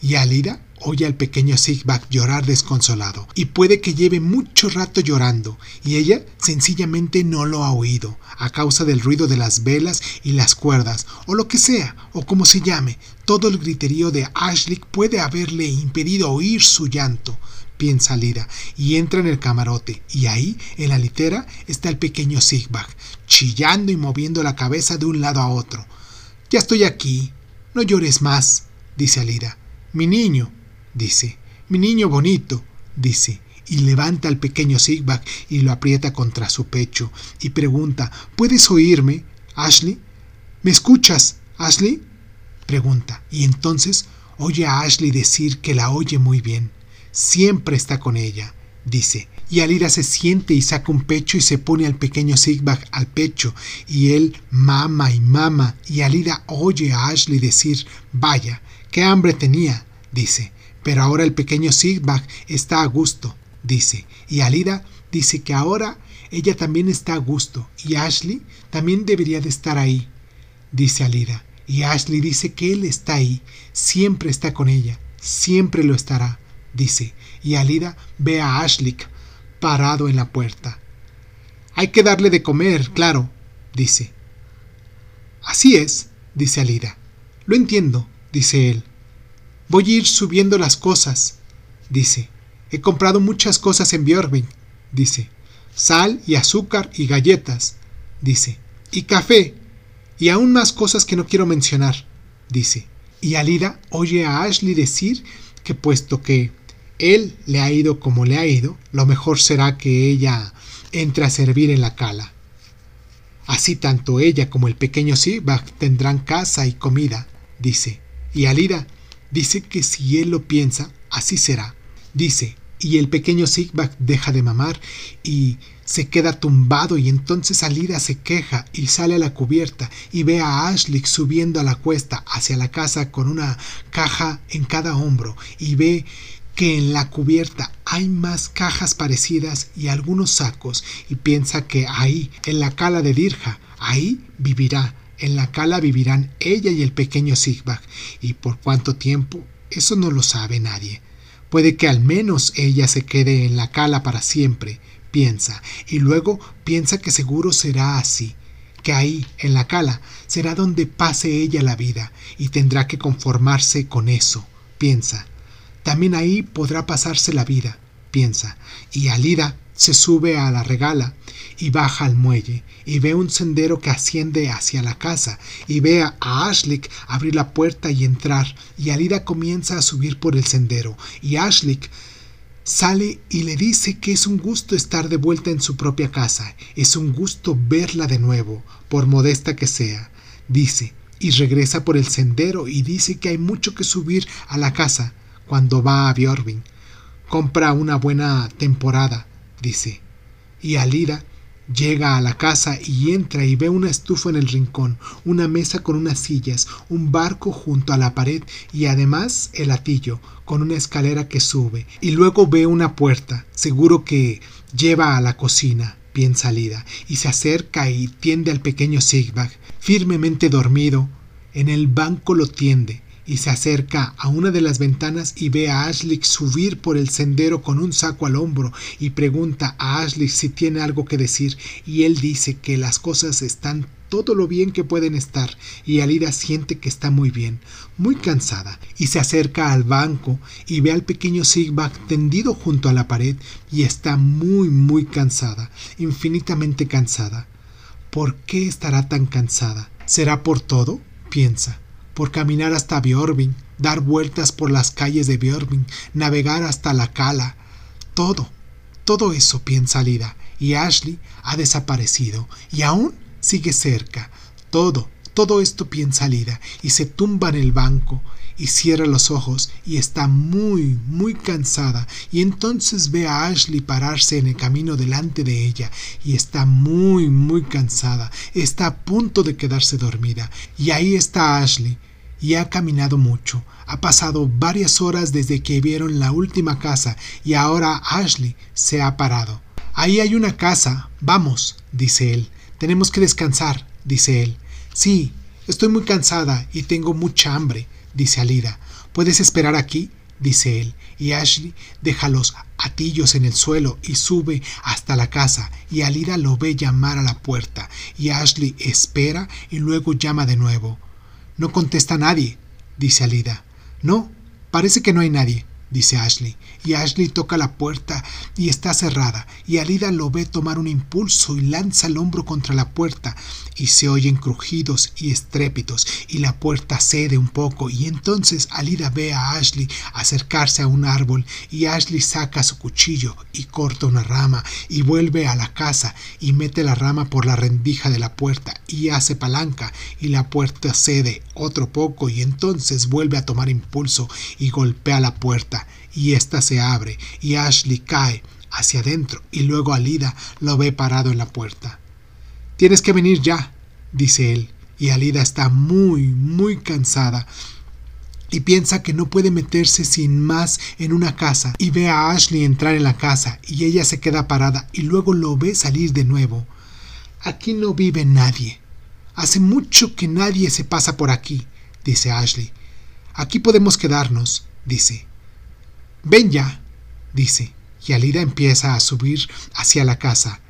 Y Alida oye al pequeño Sigbak llorar desconsolado, y puede que lleve mucho rato llorando, y ella sencillamente no lo ha oído, a causa del ruido de las velas y las cuerdas, o lo que sea, o como se llame, todo el griterío de Ashley puede haberle impedido oír su llanto, piensa Lida, y entra en el camarote, y ahí, en la litera, está el pequeño Sigbak, chillando y moviendo la cabeza de un lado a otro. Ya estoy aquí, no llores más, dice Alida. Mi niño, dice. Mi niño bonito, dice. Y levanta al pequeño Sigbak y lo aprieta contra su pecho y pregunta, ¿puedes oírme, Ashley? ¿Me escuchas, Ashley? Pregunta. Y entonces oye a Ashley decir que la oye muy bien. Siempre está con ella, dice. Y Alida se siente y saca un pecho y se pone al pequeño Sigbak al pecho, y él mama y mama, y Alida oye a Ashley decir, vaya, qué hambre tenía, dice. Pero ahora el pequeño Sigbak está a gusto, dice. Y Alida dice que ahora ella también está a gusto, y Ashley también debería de estar ahí, dice Alida. Y Ashley dice que él está ahí, siempre está con ella, siempre lo estará, dice. Y Alida ve a Ashley parado en la puerta. Hay que darle de comer, claro, dice. Así es, dice Alida. Lo entiendo, dice él. Voy a ir subiendo las cosas, dice. He comprado muchas cosas en Björving, dice. Sal y azúcar y galletas, dice. Y café, y aún más cosas que no quiero mencionar, dice. Y Alida oye a Ashley decir que puesto que él le ha ido como le ha ido, lo mejor será que ella entre a servir en la cala. Así tanto ella como el pequeño Sibak tendrán casa y comida, dice. Y Alida dice que si él lo piensa, así será. Dice, y el pequeño Sigbak deja de mamar y se queda tumbado y entonces Alida se queja y sale a la cubierta y ve a Ashley subiendo a la cuesta hacia la casa con una caja en cada hombro y ve que en la cubierta hay más cajas parecidas y algunos sacos y piensa que ahí, en la cala de Dirja, ahí vivirá. En la cala vivirán ella y el pequeño Sigbak. ¿Y por cuánto tiempo? Eso no lo sabe nadie. Puede que al menos ella se quede en la cala para siempre, piensa, y luego piensa que seguro será así, que ahí, en la cala, será donde pase ella la vida, y tendrá que conformarse con eso, piensa. También ahí podrá pasarse la vida, piensa, y Alida se sube a la regala y baja al muelle y ve un sendero que asciende hacia la casa y ve a Ashley abrir la puerta y entrar y Alida comienza a subir por el sendero y Ashley sale y le dice que es un gusto estar de vuelta en su propia casa, es un gusto verla de nuevo, por modesta que sea, dice, y regresa por el sendero y dice que hay mucho que subir a la casa cuando va a Björvin. Compra una buena temporada, dice. Y Alida llega a la casa y entra y ve una estufa en el rincón, una mesa con unas sillas, un barco junto a la pared y además el atillo, con una escalera que sube, y luego ve una puerta, seguro que lleva a la cocina, bien salida, y se acerca y tiende al pequeño Sigbag, firmemente dormido, en el banco lo tiende, y se acerca a una de las ventanas y ve a Ashley subir por el sendero con un saco al hombro y pregunta a Ashley si tiene algo que decir y él dice que las cosas están todo lo bien que pueden estar y Alida siente que está muy bien, muy cansada y se acerca al banco y ve al pequeño Sigbak tendido junto a la pared y está muy muy cansada, infinitamente cansada. ¿Por qué estará tan cansada? ¿Será por todo? piensa por caminar hasta Björving, dar vueltas por las calles de Björving, navegar hasta la cala. Todo, todo eso piensa Lida, y Ashley ha desaparecido, y aún sigue cerca. Todo, todo esto piensa Lida, y se tumba en el banco, y cierra los ojos y está muy, muy cansada y entonces ve a Ashley pararse en el camino delante de ella y está muy, muy cansada, está a punto de quedarse dormida y ahí está Ashley y ha caminado mucho. Ha pasado varias horas desde que vieron la última casa y ahora Ashley se ha parado. Ahí hay una casa. Vamos, dice él. Tenemos que descansar, dice él. Sí, estoy muy cansada y tengo mucha hambre, dice Alida. ¿Puedes esperar aquí? dice él, y Ashley deja los atillos en el suelo y sube hasta la casa, y Alida lo ve llamar a la puerta, y Ashley espera y luego llama de nuevo. No contesta nadie, dice Alida. No, parece que no hay nadie dice Ashley, y Ashley toca la puerta y está cerrada, y Alida lo ve tomar un impulso y lanza el hombro contra la puerta, y se oyen crujidos y estrépitos, y la puerta cede un poco, y entonces Alida ve a Ashley acercarse a un árbol, y Ashley saca su cuchillo y corta una rama, y vuelve a la casa, y mete la rama por la rendija de la puerta, y hace palanca, y la puerta cede otro poco, y entonces vuelve a tomar impulso y golpea la puerta y ésta se abre y Ashley cae hacia adentro y luego Alida lo ve parado en la puerta. Tienes que venir ya, dice él, y Alida está muy, muy cansada y piensa que no puede meterse sin más en una casa y ve a Ashley entrar en la casa y ella se queda parada y luego lo ve salir de nuevo. Aquí no vive nadie. Hace mucho que nadie se pasa por aquí, dice Ashley. Aquí podemos quedarnos, dice. Ven ya, dice, y Alida empieza a subir hacia la casa.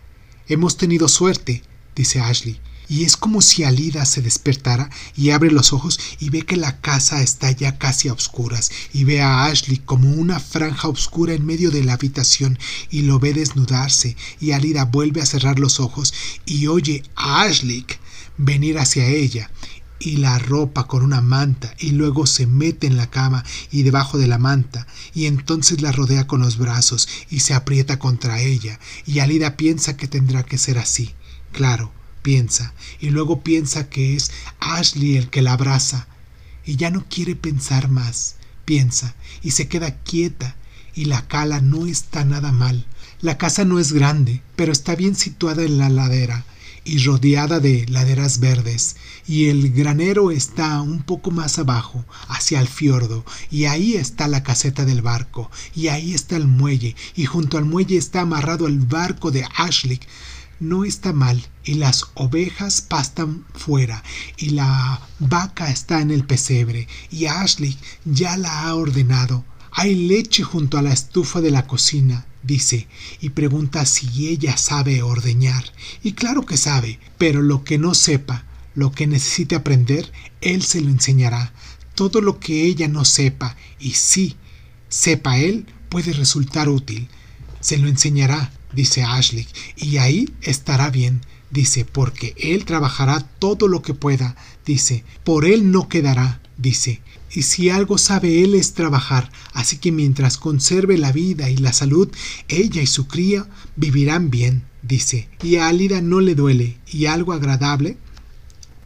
Hemos tenido suerte, dice Ashley, y es como si Alida se despertara y abre los ojos y ve que la casa está ya casi a oscuras y ve a Ashley como una franja oscura en medio de la habitación y lo ve desnudarse y Alida vuelve a cerrar los ojos y oye a Ashley venir hacia ella y la ropa con una manta y luego se mete en la cama y debajo de la manta y entonces la rodea con los brazos y se aprieta contra ella y Alida piensa que tendrá que ser así. Claro, piensa y luego piensa que es Ashley el que la abraza y ya no quiere pensar más. Piensa y se queda quieta y la cala no está nada mal. La casa no es grande, pero está bien situada en la ladera y rodeada de laderas verdes, y el granero está un poco más abajo, hacia el fiordo, y ahí está la caseta del barco, y ahí está el muelle, y junto al muelle está amarrado el barco de Ashley. No está mal, y las ovejas pastan fuera, y la vaca está en el pesebre, y Ashley ya la ha ordenado. Hay leche junto a la estufa de la cocina, dice, y pregunta si ella sabe ordeñar. Y claro que sabe, pero lo que no sepa, lo que necesite aprender, él se lo enseñará. Todo lo que ella no sepa, y sí sepa él, puede resultar útil. Se lo enseñará, dice Ashley, y ahí estará bien, dice, porque él trabajará todo lo que pueda, dice, por él no quedará, dice, y si algo sabe él es trabajar, así que mientras conserve la vida y la salud, ella y su cría vivirán bien, dice, y a Alida no le duele, y algo agradable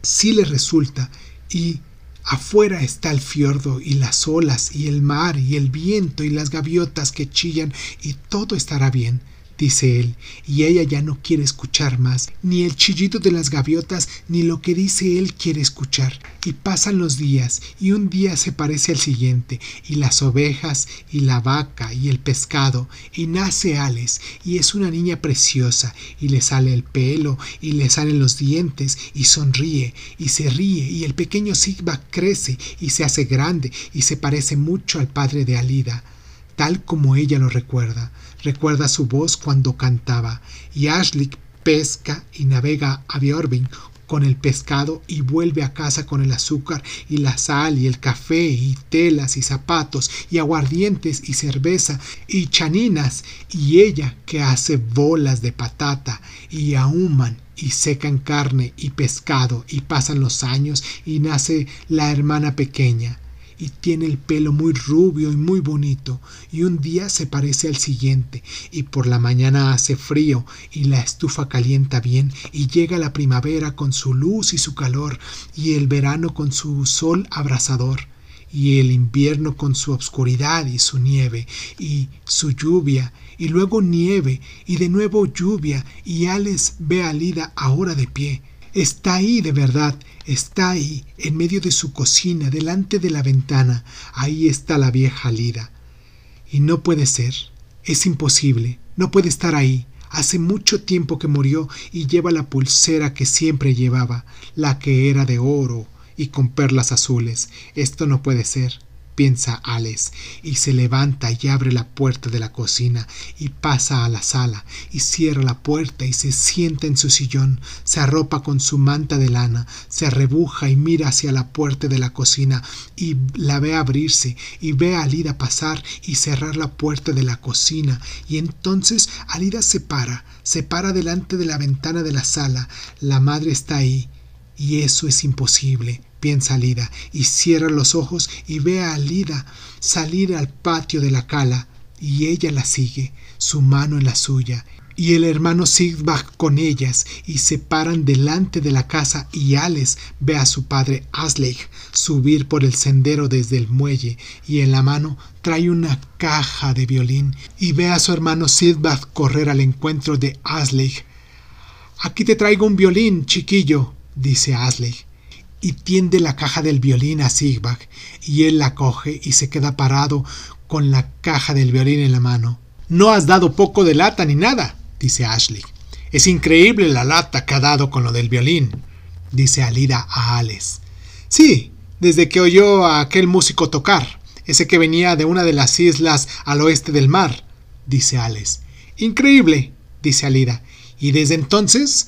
sí le resulta, y afuera está el fiordo y las olas y el mar y el viento y las gaviotas que chillan, y todo estará bien dice él, y ella ya no quiere escuchar más, ni el chillido de las gaviotas, ni lo que dice él quiere escuchar. Y pasan los días, y un día se parece al siguiente, y las ovejas, y la vaca, y el pescado, y nace Ales, y es una niña preciosa, y le sale el pelo, y le salen los dientes, y sonríe, y se ríe, y el pequeño Sigba crece, y se hace grande, y se parece mucho al padre de Alida tal como ella lo recuerda. Recuerda su voz cuando cantaba, y Ashley pesca y navega a Björving con el pescado y vuelve a casa con el azúcar y la sal y el café y telas y zapatos y aguardientes y cerveza y chaninas y ella que hace bolas de patata y ahuman y secan carne y pescado y pasan los años y nace la hermana pequeña y tiene el pelo muy rubio y muy bonito, y un día se parece al siguiente, y por la mañana hace frío, y la estufa calienta bien, y llega la primavera con su luz y su calor, y el verano con su sol abrasador, y el invierno con su obscuridad y su nieve, y su lluvia, y luego nieve, y de nuevo lluvia, y Alex ve a Lida ahora de pie, Está ahí de verdad, está ahí, en medio de su cocina, delante de la ventana. Ahí está la vieja Lida. Y no puede ser, es imposible, no puede estar ahí. Hace mucho tiempo que murió y lleva la pulsera que siempre llevaba, la que era de oro y con perlas azules. Esto no puede ser piensa Alex, y se levanta y abre la puerta de la cocina y pasa a la sala y cierra la puerta y se sienta en su sillón, se arropa con su manta de lana, se arrebuja y mira hacia la puerta de la cocina y la ve abrirse y ve a Alida pasar y cerrar la puerta de la cocina. Y entonces Alida se para, se para delante de la ventana de la sala, la madre está ahí y eso es imposible piensa Lida, y cierra los ojos y ve a Lida salir al patio de la cala, y ella la sigue, su mano en la suya, y el hermano Sigbach con ellas, y se paran delante de la casa, y Alex ve a su padre Asleich subir por el sendero desde el muelle, y en la mano trae una caja de violín, y ve a su hermano Sigbach correr al encuentro de Asleich. Aquí te traigo un violín, chiquillo, dice Asleich y tiende la caja del violín a Sigbach, y él la coge y se queda parado con la caja del violín en la mano. No has dado poco de lata ni nada, dice Ashley. Es increíble la lata que ha dado con lo del violín, dice Alida a Alex. Sí, desde que oyó a aquel músico tocar, ese que venía de una de las islas al oeste del mar, dice Alex. Increíble, dice Alida, y desde entonces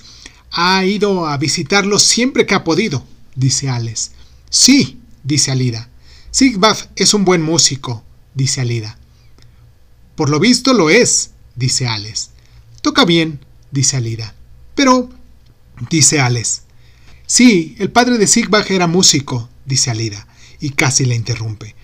ha ido a visitarlo siempre que ha podido dice Alex. Sí, dice Alida. Sigbad es un buen músico, dice Alida. Por lo visto lo es, dice Alex. Toca bien, dice Alida. Pero, dice Alex. Sí, el padre de Sigbad era músico, dice Alida, y casi le interrumpe.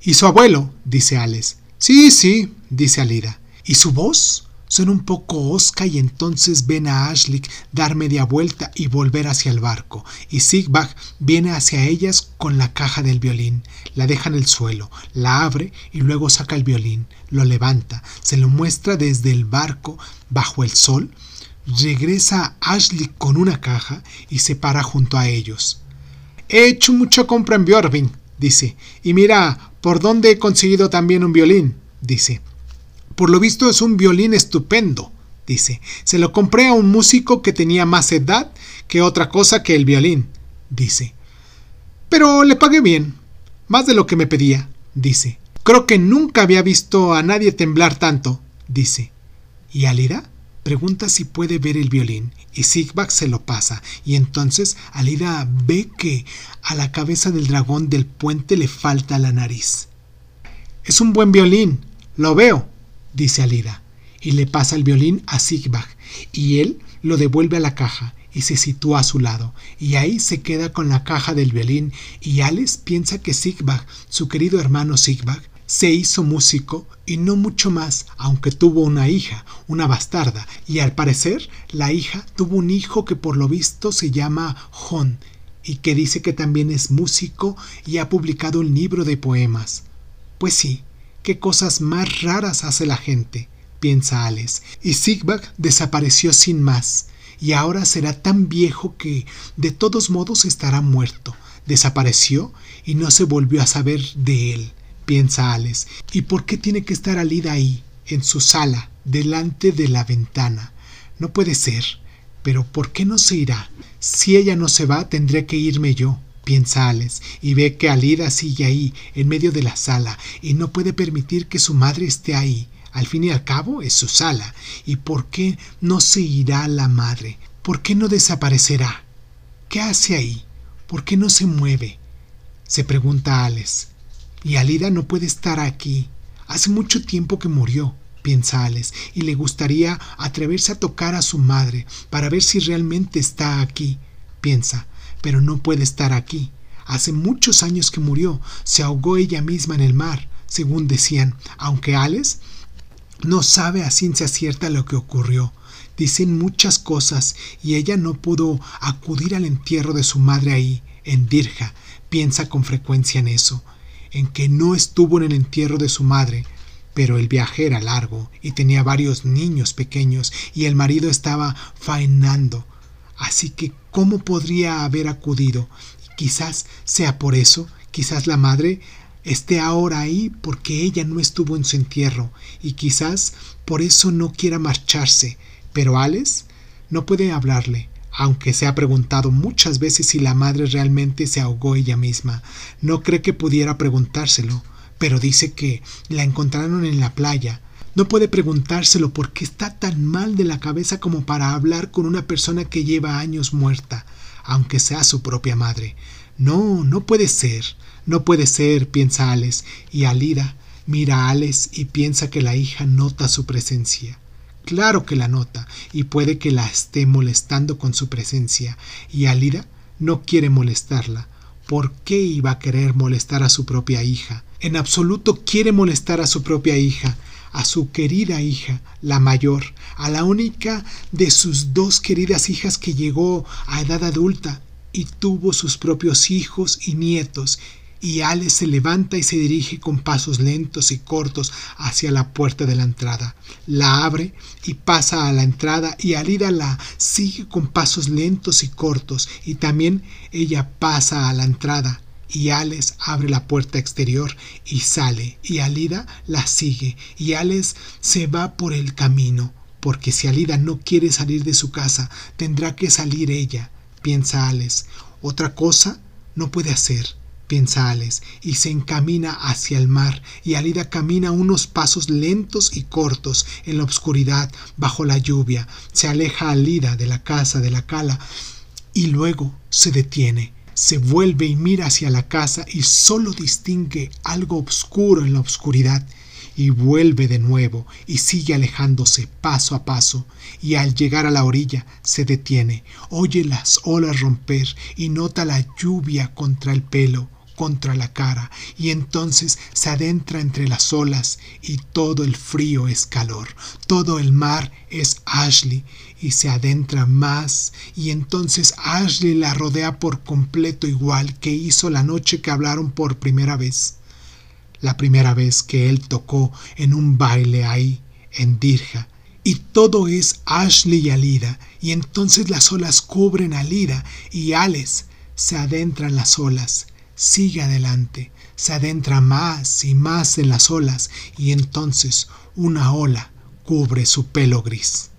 ¿Y su abuelo? dice Alex. Sí, sí, dice Alida. ¿Y su voz? Son un poco osca y entonces ven a Ashley dar media vuelta y volver hacia el barco, y Sigbach viene hacia ellas con la caja del violín, la deja en el suelo, la abre y luego saca el violín, lo levanta, se lo muestra desde el barco bajo el sol, regresa Ashley con una caja y se para junto a ellos. He hecho mucha compra en Björvin, dice, y mira por dónde he conseguido también un violín, dice. Por lo visto es un violín estupendo, dice. Se lo compré a un músico que tenía más edad que otra cosa que el violín, dice. Pero le pagué bien, más de lo que me pedía, dice. Creo que nunca había visto a nadie temblar tanto, dice. ¿Y Alida? Pregunta si puede ver el violín y Sigbach se lo pasa y entonces Alida ve que a la cabeza del dragón del puente le falta la nariz. Es un buen violín, lo veo, dice Alida, y le pasa el violín a Sigbach, y él lo devuelve a la caja y se sitúa a su lado, y ahí se queda con la caja del violín, y Alex piensa que Sigbach, su querido hermano Sigbach, se hizo músico y no mucho más, aunque tuvo una hija, una bastarda, y al parecer la hija tuvo un hijo que por lo visto se llama Jon, y que dice que también es músico y ha publicado un libro de poemas. Pues sí, qué cosas más raras hace la gente, piensa Alex, y Sigbach desapareció sin más, y ahora será tan viejo que de todos modos estará muerto. Desapareció y no se volvió a saber de él, piensa Alex. ¿Y por qué tiene que estar Alida ahí, en su sala, delante de la ventana? No puede ser. Pero ¿por qué no se irá? Si ella no se va, tendré que irme yo piensa Alex, y ve que Alida sigue ahí, en medio de la sala, y no puede permitir que su madre esté ahí. Al fin y al cabo es su sala. ¿Y por qué no se irá la madre? ¿Por qué no desaparecerá? ¿Qué hace ahí? ¿Por qué no se mueve? se pregunta Alex. Y Alida no puede estar aquí. Hace mucho tiempo que murió, piensa Alex, y le gustaría atreverse a tocar a su madre para ver si realmente está aquí. Piensa, pero no puede estar aquí. Hace muchos años que murió, se ahogó ella misma en el mar, según decían, aunque Alex no sabe a ciencia cierta lo que ocurrió. Dicen muchas cosas y ella no pudo acudir al entierro de su madre ahí, en Dirja. Piensa con frecuencia en eso, en que no estuvo en el entierro de su madre, pero el viaje era largo y tenía varios niños pequeños y el marido estaba faenando. Así que cómo podría haber acudido. Quizás sea por eso, quizás la madre esté ahora ahí porque ella no estuvo en su entierro y quizás por eso no quiera marcharse. Pero Alex no puede hablarle. aunque se ha preguntado muchas veces si la madre realmente se ahogó ella misma. No cree que pudiera preguntárselo, pero dice que la encontraron en la playa. No puede preguntárselo porque está tan mal de la cabeza como para hablar con una persona que lleva años muerta, aunque sea su propia madre. No, no puede ser, no puede ser, piensa Alex, y Alida mira a Alex y piensa que la hija nota su presencia. Claro que la nota, y puede que la esté molestando con su presencia, y Alida no quiere molestarla. ¿Por qué iba a querer molestar a su propia hija? En absoluto quiere molestar a su propia hija, a su querida hija, la mayor, a la única de sus dos queridas hijas que llegó a edad adulta y tuvo sus propios hijos y nietos, y Alex se levanta y se dirige con pasos lentos y cortos hacia la puerta de la entrada. La abre y pasa a la entrada y Alida la sigue con pasos lentos y cortos. Y también ella pasa a la entrada y Alex abre la puerta exterior y sale y Alida la sigue y Alex se va por el camino porque si Alida no quiere salir de su casa tendrá que salir ella piensa Alex. Otra cosa no puede hacer piensa Alex, y se encamina hacia el mar, y Alida camina unos pasos lentos y cortos en la oscuridad, bajo la lluvia, se aleja Alida de la casa de la cala, y luego se detiene, se vuelve y mira hacia la casa y solo distingue algo oscuro en la oscuridad, y vuelve de nuevo y sigue alejándose paso a paso, y al llegar a la orilla se detiene, oye las olas romper y nota la lluvia contra el pelo, contra la cara, y entonces se adentra entre las olas y todo el frío es calor, todo el mar es Ashley, y se adentra más, y entonces Ashley la rodea por completo igual que hizo la noche que hablaron por primera vez la primera vez que él tocó en un baile ahí, en Dirja. Y todo es Ashley y Alida, y entonces las olas cubren a Alida y Alex se adentra en las olas, sigue adelante, se adentra más y más en las olas, y entonces una ola cubre su pelo gris.